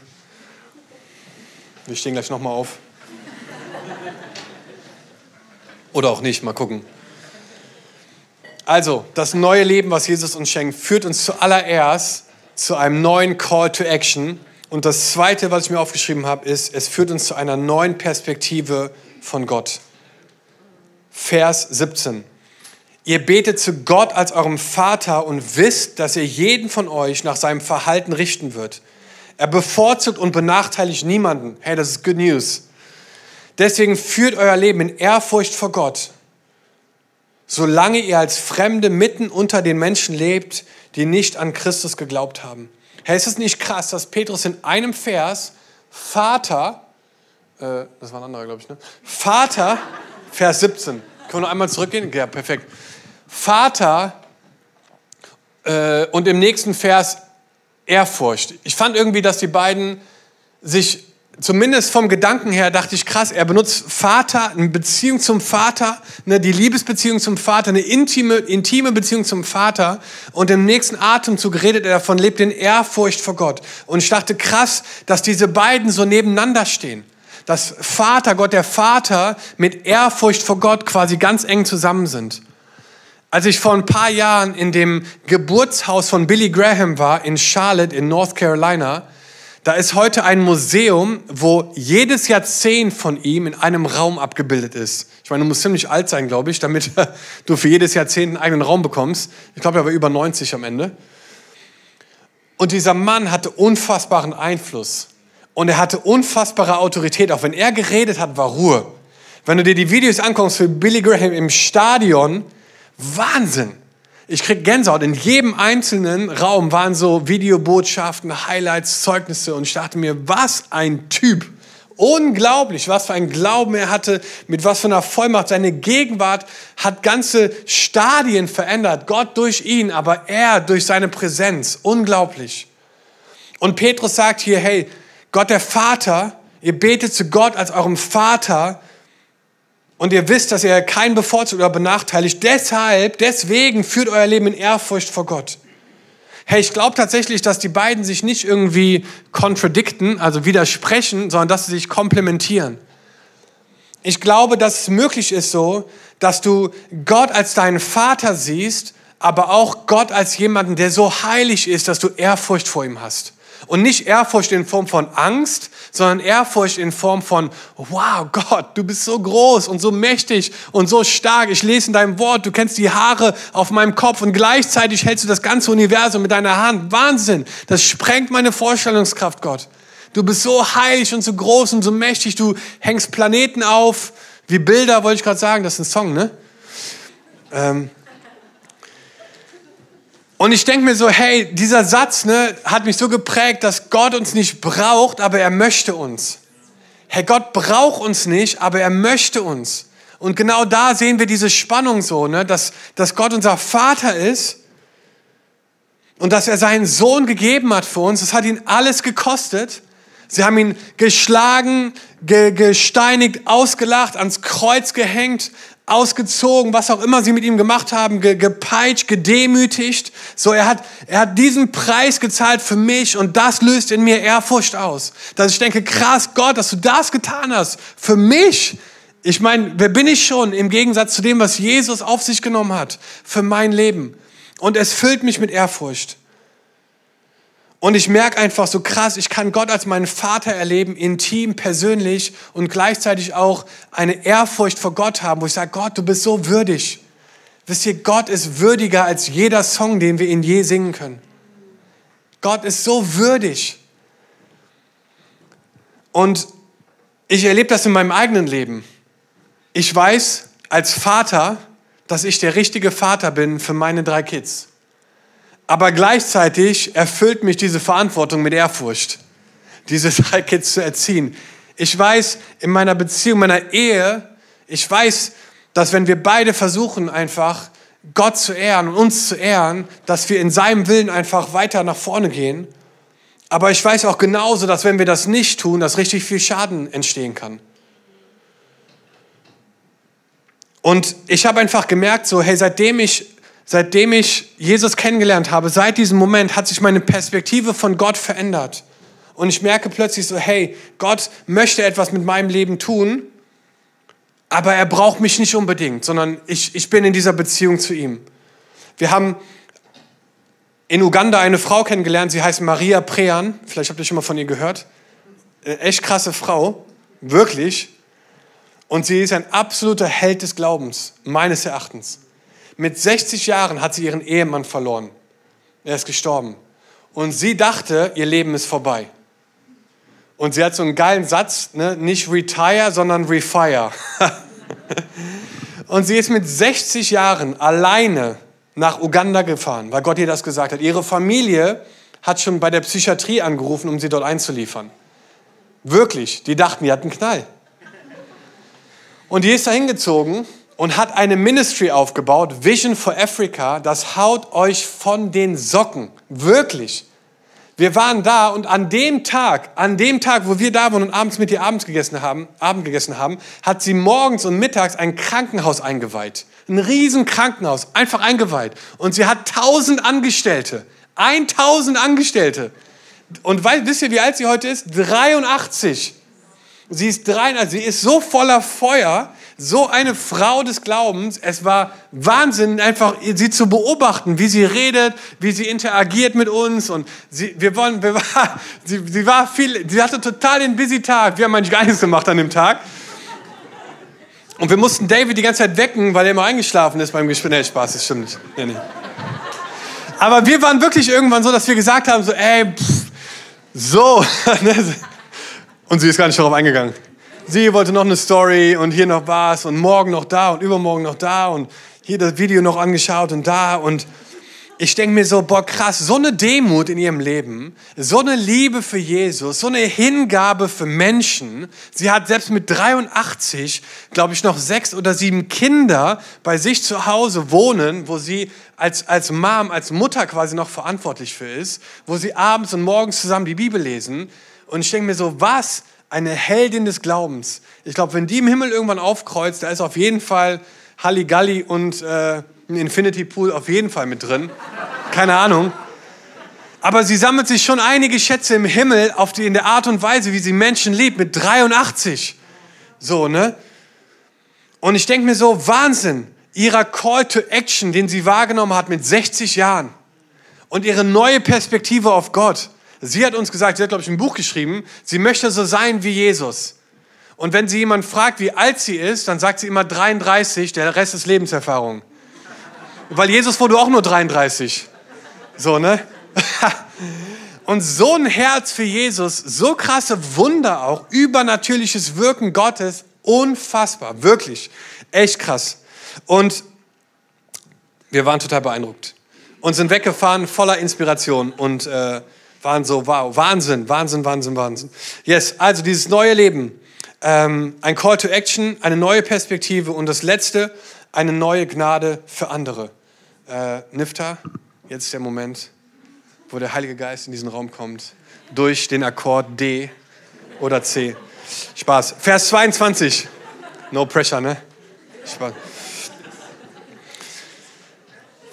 Wir stehen gleich nochmal auf. Oder auch nicht, mal gucken. Also, das neue Leben, was Jesus uns schenkt, führt uns zuallererst zu einem neuen Call to Action. Und das Zweite, was ich mir aufgeschrieben habe, ist, es führt uns zu einer neuen Perspektive von Gott. Vers 17. Ihr betet zu Gott als eurem Vater und wisst, dass er jeden von euch nach seinem Verhalten richten wird. Er bevorzugt und benachteiligt niemanden. Hey, das ist good news. Deswegen führt euer Leben in Ehrfurcht vor Gott, solange ihr als Fremde mitten unter den Menschen lebt, die nicht an Christus geglaubt haben. Hey, ist es nicht krass, dass Petrus in einem Vers Vater, äh, das war ein anderer, glaube ich, ne? Vater, Vers 17. Können wir noch einmal zurückgehen? Ja, perfekt. Vater äh, und im nächsten Vers Ehrfurcht. Ich fand irgendwie, dass die beiden sich, zumindest vom Gedanken her, dachte ich, krass, er benutzt Vater, eine Beziehung zum Vater, ne, die Liebesbeziehung zum Vater, eine intime, intime Beziehung zum Vater und im nächsten Atemzug redet er davon, lebt in Ehrfurcht vor Gott. Und ich dachte, krass, dass diese beiden so nebeneinander stehen dass Vater, Gott der Vater mit Ehrfurcht vor Gott quasi ganz eng zusammen sind. Als ich vor ein paar Jahren in dem Geburtshaus von Billy Graham war, in Charlotte in North Carolina, da ist heute ein Museum, wo jedes Jahrzehnt von ihm in einem Raum abgebildet ist. Ich meine, du musst ziemlich alt sein, glaube ich, damit du für jedes Jahrzehnt einen eigenen Raum bekommst. Ich glaube, er war über 90 am Ende. Und dieser Mann hatte unfassbaren Einfluss. Und er hatte unfassbare Autorität. Auch wenn er geredet hat, war Ruhe. Wenn du dir die Videos anguckst für Billy Graham im Stadion, Wahnsinn. Ich krieg Gänsehaut. In jedem einzelnen Raum waren so Videobotschaften, Highlights, Zeugnisse und ich dachte mir, was ein Typ. Unglaublich, was für ein Glauben er hatte, mit was für einer Vollmacht. Seine Gegenwart hat ganze Stadien verändert. Gott durch ihn, aber er durch seine Präsenz. Unglaublich. Und Petrus sagt hier, hey, Gott der Vater, ihr betet zu Gott als eurem Vater, und ihr wisst, dass ihr keinen bevorzugt oder benachteiligt. Deshalb, deswegen führt euer Leben in Ehrfurcht vor Gott. Hey, ich glaube tatsächlich, dass die beiden sich nicht irgendwie kontradikten, also widersprechen, sondern dass sie sich komplementieren. Ich glaube, dass es möglich ist so, dass du Gott als deinen Vater siehst, aber auch Gott als jemanden, der so heilig ist, dass du Ehrfurcht vor ihm hast. Und nicht Ehrfurcht in Form von Angst, sondern Ehrfurcht in Form von, wow, Gott, du bist so groß und so mächtig und so stark. Ich lese in deinem Wort, du kennst die Haare auf meinem Kopf und gleichzeitig hältst du das ganze Universum mit deiner Hand. Wahnsinn. Das sprengt meine Vorstellungskraft, Gott. Du bist so heilig und so groß und so mächtig. Du hängst Planeten auf, wie Bilder, wollte ich gerade sagen. Das ist ein Song, ne? Ähm, und ich denke mir so, hey, dieser Satz ne, hat mich so geprägt, dass Gott uns nicht braucht, aber er möchte uns. Hey, Gott braucht uns nicht, aber er möchte uns. Und genau da sehen wir diese Spannung so, ne, dass, dass Gott unser Vater ist und dass er seinen Sohn gegeben hat für uns. Das hat ihn alles gekostet. Sie haben ihn geschlagen, ge gesteinigt, ausgelacht, ans Kreuz gehängt, ausgezogen, was auch immer sie mit ihm gemacht haben, ge gepeitscht, gedemütigt. So, er hat, er hat diesen Preis gezahlt für mich und das löst in mir Ehrfurcht aus. Dass ich denke, krass, Gott, dass du das getan hast für mich. Ich meine, wer bin ich schon im Gegensatz zu dem, was Jesus auf sich genommen hat für mein Leben? Und es füllt mich mit Ehrfurcht. Und ich merke einfach so krass, ich kann Gott als meinen Vater erleben, intim, persönlich und gleichzeitig auch eine Ehrfurcht vor Gott haben, wo ich sage, Gott, du bist so würdig. Wisst ihr, Gott ist würdiger als jeder Song, den wir ihn je singen können. Gott ist so würdig. Und ich erlebe das in meinem eigenen Leben. Ich weiß als Vater, dass ich der richtige Vater bin für meine drei Kids. Aber gleichzeitig erfüllt mich diese Verantwortung mit Ehrfurcht, diese drei Kids zu erziehen. Ich weiß in meiner Beziehung, meiner Ehe, ich weiß, dass wenn wir beide versuchen, einfach Gott zu ehren und uns zu ehren, dass wir in seinem Willen einfach weiter nach vorne gehen. Aber ich weiß auch genauso, dass wenn wir das nicht tun, dass richtig viel Schaden entstehen kann. Und ich habe einfach gemerkt, so, hey, seitdem ich seitdem ich Jesus kennengelernt habe, seit diesem Moment hat sich meine Perspektive von Gott verändert. Und ich merke plötzlich so, hey, Gott möchte etwas mit meinem Leben tun, aber er braucht mich nicht unbedingt, sondern ich, ich bin in dieser Beziehung zu ihm. Wir haben in Uganda eine Frau kennengelernt, sie heißt Maria Prean, vielleicht habt ihr schon mal von ihr gehört. Eine echt krasse Frau, wirklich. Und sie ist ein absoluter Held des Glaubens, meines Erachtens. Mit 60 Jahren hat sie ihren Ehemann verloren. Er ist gestorben. Und sie dachte, ihr Leben ist vorbei. Und sie hat so einen geilen Satz, ne? nicht retire, sondern refire. und sie ist mit 60 Jahren alleine nach Uganda gefahren, weil Gott ihr das gesagt hat. Ihre Familie hat schon bei der Psychiatrie angerufen, um sie dort einzuliefern. Wirklich, die dachten, die hatten Knall. Und die ist da hingezogen und hat eine Ministry aufgebaut, Vision for Africa, das haut euch von den Socken. Wirklich. Wir waren da und an dem Tag, an dem Tag, wo wir da waren und abends mit ihr abends gegessen haben, Abend gegessen haben, hat sie morgens und mittags ein Krankenhaus eingeweiht. Ein riesen Krankenhaus, einfach eingeweiht. Und sie hat tausend Angestellte. 1000 Angestellte. Und weil, wisst ihr, wie alt sie heute ist? 83. Sie ist 83. Sie ist so voller Feuer so eine Frau des Glaubens. Es war Wahnsinn, einfach sie zu beobachten, wie sie redet, wie sie interagiert mit uns. Und sie, wir wollen, wir war, sie, sie war viel, sie hatte total den busy Tag. Wir haben eigentlich gar nichts gemacht an dem Tag. Und wir mussten David die ganze Zeit wecken, weil er immer eingeschlafen ist beim Gespräch. Nee, Spaß, das stimmt nicht. Nee, nee. Aber wir waren wirklich irgendwann so, dass wir gesagt haben, so, ey, pff, so. Und sie ist gar nicht darauf eingegangen sie wollte noch eine Story und hier noch was und morgen noch da und übermorgen noch da und hier das Video noch angeschaut und da und ich denke mir so, boah krass, so eine Demut in ihrem Leben, so eine Liebe für Jesus, so eine Hingabe für Menschen. Sie hat selbst mit 83, glaube ich, noch sechs oder sieben Kinder bei sich zu Hause wohnen, wo sie als, als Mom, als Mutter quasi noch verantwortlich für ist, wo sie abends und morgens zusammen die Bibel lesen. Und ich denke mir so, was eine Heldin des Glaubens. Ich glaube, wenn die im Himmel irgendwann aufkreuzt, da ist auf jeden Fall Halligalli und äh, ein Infinity Pool auf jeden Fall mit drin. Keine Ahnung. Aber sie sammelt sich schon einige Schätze im Himmel auf die, in der Art und Weise, wie sie Menschen liebt, mit 83. So, ne? Und ich denke mir so, Wahnsinn, ihrer Call to Action, den sie wahrgenommen hat mit 60 Jahren und ihre neue Perspektive auf Gott. Sie hat uns gesagt, sie hat, glaube ich, ein Buch geschrieben, sie möchte so sein wie Jesus. Und wenn sie jemand fragt, wie alt sie ist, dann sagt sie immer 33, der Rest ist Lebenserfahrung. Weil Jesus wurde auch nur 33. So, ne? Und so ein Herz für Jesus, so krasse Wunder auch, übernatürliches Wirken Gottes, unfassbar, wirklich, echt krass. Und wir waren total beeindruckt und sind weggefahren voller Inspiration und äh, waren so, wow, Wahnsinn, Wahnsinn, Wahnsinn, Wahnsinn. Yes, also dieses neue Leben, ähm, ein Call to Action, eine neue Perspektive und das Letzte, eine neue Gnade für andere. Äh, Nifta, jetzt ist der Moment, wo der Heilige Geist in diesen Raum kommt, durch den Akkord D oder C. Spaß. Vers 22. No pressure, ne? Spaß.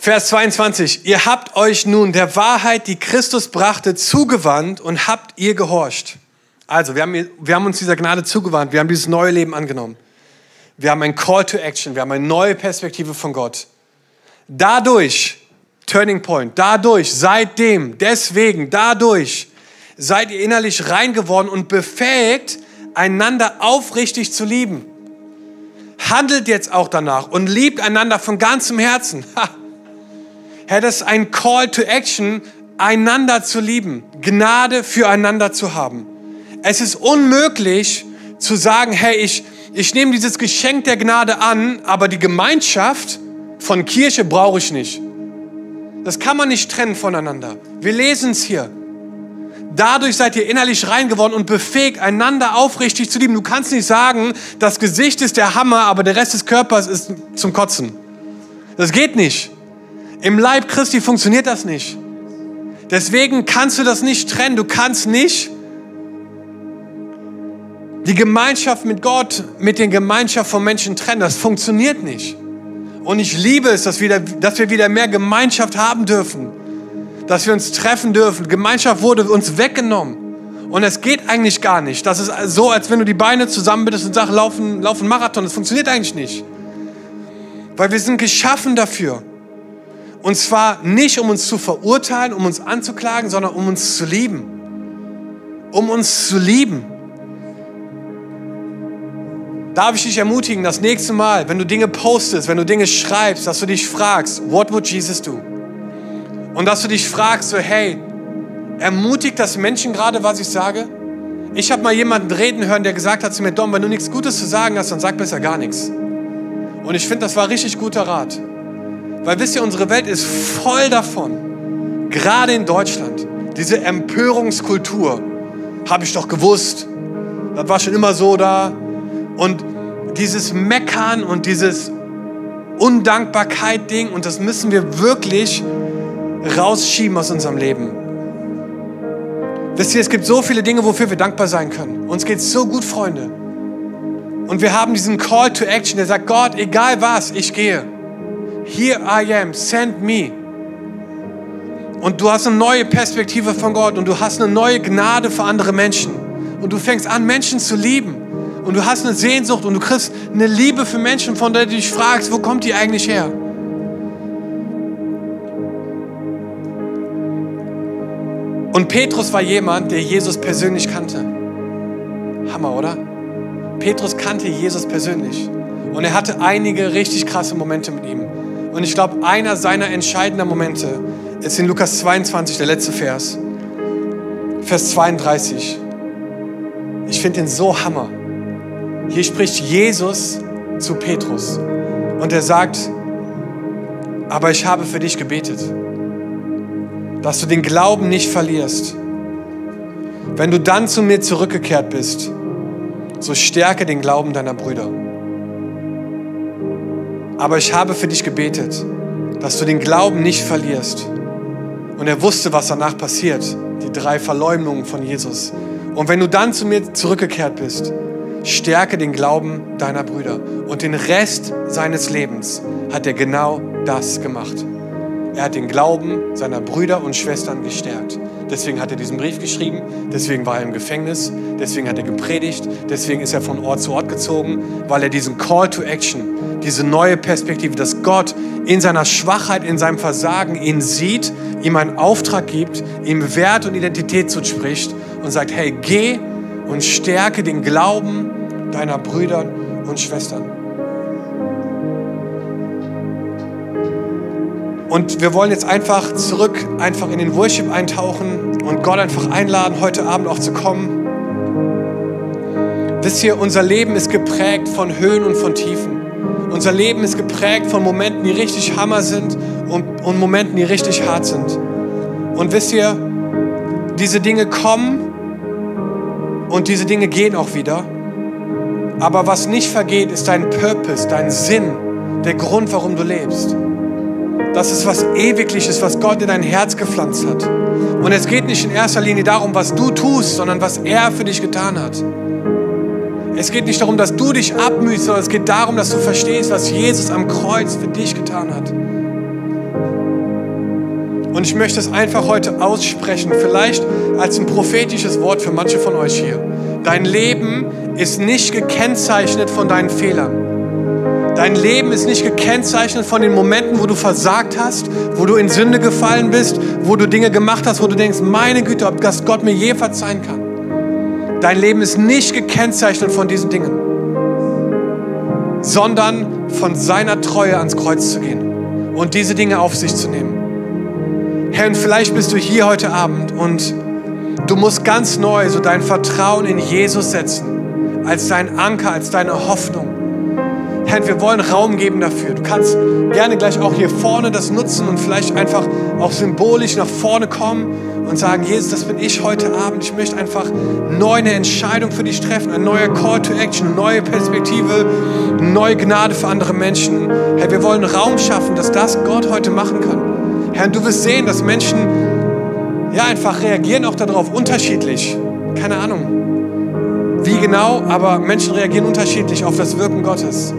Vers 22. Ihr habt euch nun der Wahrheit, die Christus brachte, zugewandt und habt ihr gehorcht. Also, wir haben, wir haben uns dieser Gnade zugewandt. Wir haben dieses neue Leben angenommen. Wir haben ein Call to Action. Wir haben eine neue Perspektive von Gott. Dadurch, Turning Point, dadurch, seitdem, deswegen, dadurch seid ihr innerlich rein geworden und befähigt, einander aufrichtig zu lieben. Handelt jetzt auch danach und liebt einander von ganzem Herzen. Ha. Herr, das ist ein Call to Action, einander zu lieben, Gnade füreinander zu haben. Es ist unmöglich zu sagen, hey, ich, ich nehme dieses Geschenk der Gnade an, aber die Gemeinschaft von Kirche brauche ich nicht. Das kann man nicht trennen voneinander. Wir lesen es hier. Dadurch seid ihr innerlich rein geworden und befähigt, einander aufrichtig zu lieben. Du kannst nicht sagen, das Gesicht ist der Hammer, aber der Rest des Körpers ist zum Kotzen. Das geht nicht. Im Leib Christi funktioniert das nicht. Deswegen kannst du das nicht trennen. Du kannst nicht die Gemeinschaft mit Gott mit der Gemeinschaft von Menschen trennen. Das funktioniert nicht. Und ich liebe es, dass wir, dass wir wieder mehr Gemeinschaft haben dürfen. Dass wir uns treffen dürfen. Gemeinschaft wurde uns weggenommen. Und es geht eigentlich gar nicht. Das ist so, als wenn du die Beine zusammenbindest und sagst, laufen, laufen Marathon. Das funktioniert eigentlich nicht. Weil wir sind geschaffen dafür. Und zwar nicht, um uns zu verurteilen, um uns anzuklagen, sondern um uns zu lieben. Um uns zu lieben. Darf ich dich ermutigen, das nächste Mal, wenn du Dinge postest, wenn du Dinge schreibst, dass du dich fragst, what would Jesus do? Und dass du dich fragst, so, hey, ermutigt das Menschen gerade, was ich sage? Ich habe mal jemanden reden hören, der gesagt hat zu mir, Dom, wenn du nichts Gutes zu sagen hast, dann sag besser gar nichts. Und ich finde, das war richtig guter Rat. Weil wisst ihr, unsere Welt ist voll davon, gerade in Deutschland, diese Empörungskultur. Habe ich doch gewusst. Das war schon immer so da. Und dieses Meckern und dieses Undankbarkeit-Ding, und das müssen wir wirklich rausschieben aus unserem Leben. Wisst ihr, es gibt so viele Dinge, wofür wir dankbar sein können. Uns geht so gut, Freunde. Und wir haben diesen Call to Action, der sagt, Gott, egal was, ich gehe. Here I am, send me. Und du hast eine neue Perspektive von Gott und du hast eine neue Gnade für andere Menschen. Und du fängst an, Menschen zu lieben und du hast eine Sehnsucht und du kriegst eine Liebe für Menschen, von der du dich fragst, wo kommt die eigentlich her? Und Petrus war jemand, der Jesus persönlich kannte. Hammer, oder? Petrus kannte Jesus persönlich. Und er hatte einige richtig krasse Momente mit ihm. Und ich glaube, einer seiner entscheidenden Momente ist in Lukas 22, der letzte Vers. Vers 32. Ich finde ihn so hammer. Hier spricht Jesus zu Petrus und er sagt, aber ich habe für dich gebetet, dass du den Glauben nicht verlierst. Wenn du dann zu mir zurückgekehrt bist, so stärke den Glauben deiner Brüder. Aber ich habe für dich gebetet, dass du den Glauben nicht verlierst. Und er wusste, was danach passiert, die drei Verleumdungen von Jesus. Und wenn du dann zu mir zurückgekehrt bist, stärke den Glauben deiner Brüder. Und den Rest seines Lebens hat er genau das gemacht. Er hat den Glauben seiner Brüder und Schwestern gestärkt. Deswegen hat er diesen Brief geschrieben, deswegen war er im Gefängnis, deswegen hat er gepredigt, deswegen ist er von Ort zu Ort gezogen, weil er diesen Call to Action, diese neue Perspektive, dass Gott in seiner Schwachheit, in seinem Versagen ihn sieht, ihm einen Auftrag gibt, ihm Wert und Identität zuspricht und sagt, hey, geh und stärke den Glauben deiner Brüder und Schwestern. Und wir wollen jetzt einfach zurück, einfach in den Worship eintauchen und Gott einfach einladen, heute Abend auch zu kommen. Wisst ihr, unser Leben ist geprägt von Höhen und von Tiefen. Unser Leben ist geprägt von Momenten, die richtig Hammer sind und, und Momenten, die richtig hart sind. Und wisst ihr, diese Dinge kommen und diese Dinge gehen auch wieder. Aber was nicht vergeht, ist dein Purpose, dein Sinn, der Grund, warum du lebst. Das ist was Ewigliches, was Gott in dein Herz gepflanzt hat. Und es geht nicht in erster Linie darum, was du tust, sondern was er für dich getan hat. Es geht nicht darum, dass du dich abmühst, sondern es geht darum, dass du verstehst, was Jesus am Kreuz für dich getan hat. Und ich möchte es einfach heute aussprechen, vielleicht als ein prophetisches Wort für manche von euch hier. Dein Leben ist nicht gekennzeichnet von deinen Fehlern. Dein Leben ist nicht gekennzeichnet von den Momenten, wo du versagt hast, wo du in Sünde gefallen bist, wo du Dinge gemacht hast, wo du denkst, meine Güte, ob das Gott mir je verzeihen kann. Dein Leben ist nicht gekennzeichnet von diesen Dingen, sondern von seiner Treue ans Kreuz zu gehen und diese Dinge auf sich zu nehmen. Herr, und vielleicht bist du hier heute Abend und du musst ganz neu so dein Vertrauen in Jesus setzen, als dein Anker, als deine Hoffnung. Herr, wir wollen Raum geben dafür. Du kannst gerne gleich auch hier vorne das nutzen und vielleicht einfach auch symbolisch nach vorne kommen und sagen, Jesus, das bin ich heute Abend. Ich möchte einfach neu eine Entscheidung für dich treffen, ein neuer Call to Action, eine neue Perspektive, eine neue Gnade für andere Menschen. Herr, wir wollen Raum schaffen, dass das Gott heute machen kann. Herr, du wirst sehen, dass Menschen ja einfach reagieren auch darauf unterschiedlich. Keine Ahnung, wie genau, aber Menschen reagieren unterschiedlich auf das Wirken Gottes.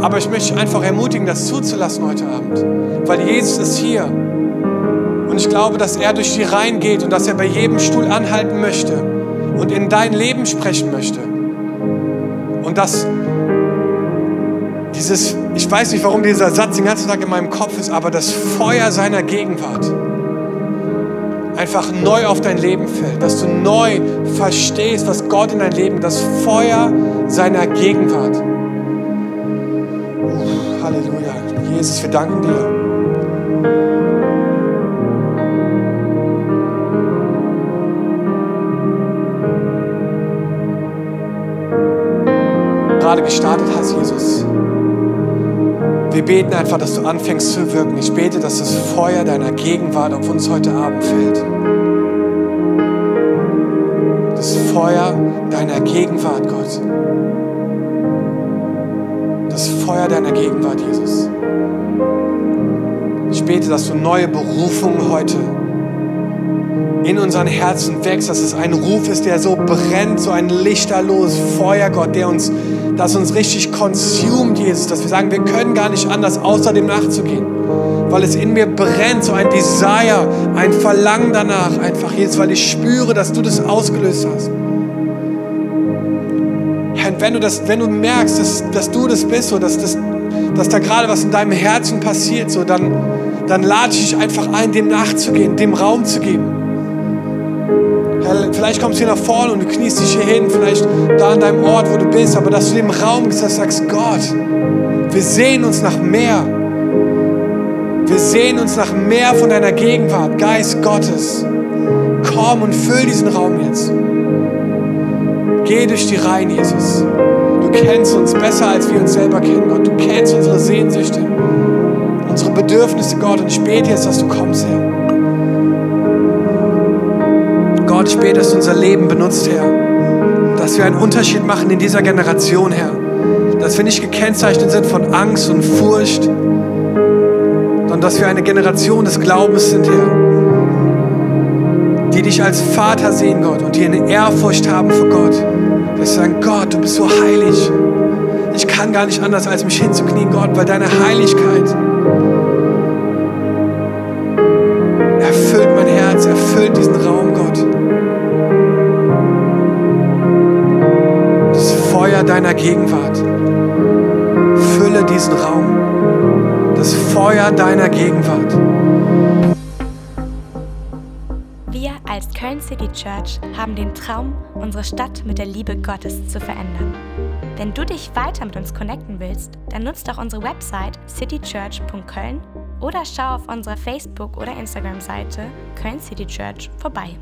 Aber ich möchte einfach ermutigen, das zuzulassen heute Abend. Weil Jesus ist hier. Und ich glaube, dass er durch die Reihen geht und dass er bei jedem Stuhl anhalten möchte und in dein Leben sprechen möchte. Und dass dieses, ich weiß nicht, warum dieser Satz den ganzen Tag in meinem Kopf ist, aber das Feuer seiner Gegenwart einfach neu auf dein Leben fällt, dass du neu verstehst, was Gott in dein Leben, das Feuer seiner Gegenwart. Jesus, wir danken dir. gerade gestartet hast, Jesus. Wir beten einfach, dass du anfängst zu wirken. Ich bete, dass das Feuer deiner Gegenwart auf uns heute Abend fällt. Das Feuer deiner Gegenwart, Gott. Das Feuer deiner Gegenwart, Jesus. Ich bete, dass du neue Berufungen heute in unseren Herzen wächst, dass es ein Ruf ist, der so brennt, so ein lichterloses Feuer, Gott, der uns, das uns richtig consumed, Jesus, dass wir sagen, wir können gar nicht anders, außer dem nachzugehen, weil es in mir brennt, so ein Desire, ein Verlangen danach, einfach, Jesus, weil ich spüre, dass du das ausgelöst hast. Wenn du, das, wenn du merkst, dass, dass du das bist, so, dass, dass, dass da gerade was in deinem Herzen passiert, so, dann, dann lade ich dich einfach ein, dem nachzugehen, dem Raum zu geben. Vielleicht kommst du hier nach vorne und du kniest dich hier hin, vielleicht da an deinem Ort, wo du bist, aber dass du dem Raum gibst, dass du sagst, Gott, wir sehen uns nach mehr. Wir sehen uns nach mehr von deiner Gegenwart, Geist Gottes. Komm und füll diesen Raum jetzt. Geh durch die Reihen, Jesus. Du kennst uns besser, als wir uns selber kennen, Gott. Du kennst unsere Sehnsüchte, unsere Bedürfnisse, Gott. Und ich bete jetzt, dass du kommst, Herr. Gott, ich dass du unser Leben benutzt, Herr. Dass wir einen Unterschied machen in dieser Generation, Herr. Dass wir nicht gekennzeichnet sind von Angst und Furcht, sondern dass wir eine Generation des Glaubens sind, Herr. Die dich als Vater sehen, Gott, und die eine Ehrfurcht haben vor Gott. Dass sie sagen, Gott, du bist so heilig. Ich kann gar nicht anders, als mich hinzuknien, Gott, weil deine Heiligkeit erfüllt mein Herz, erfüllt diesen Raum, Gott. Feuer deiner Gegenwart. Fülle diesen Raum. Das Feuer deiner Gegenwart. Köln City Church haben den Traum, unsere Stadt mit der Liebe Gottes zu verändern. Wenn du dich weiter mit uns connecten willst, dann nutzt doch unsere Website citychurch.köln oder schau auf unserer Facebook- oder Instagram-Seite Köln City Church vorbei.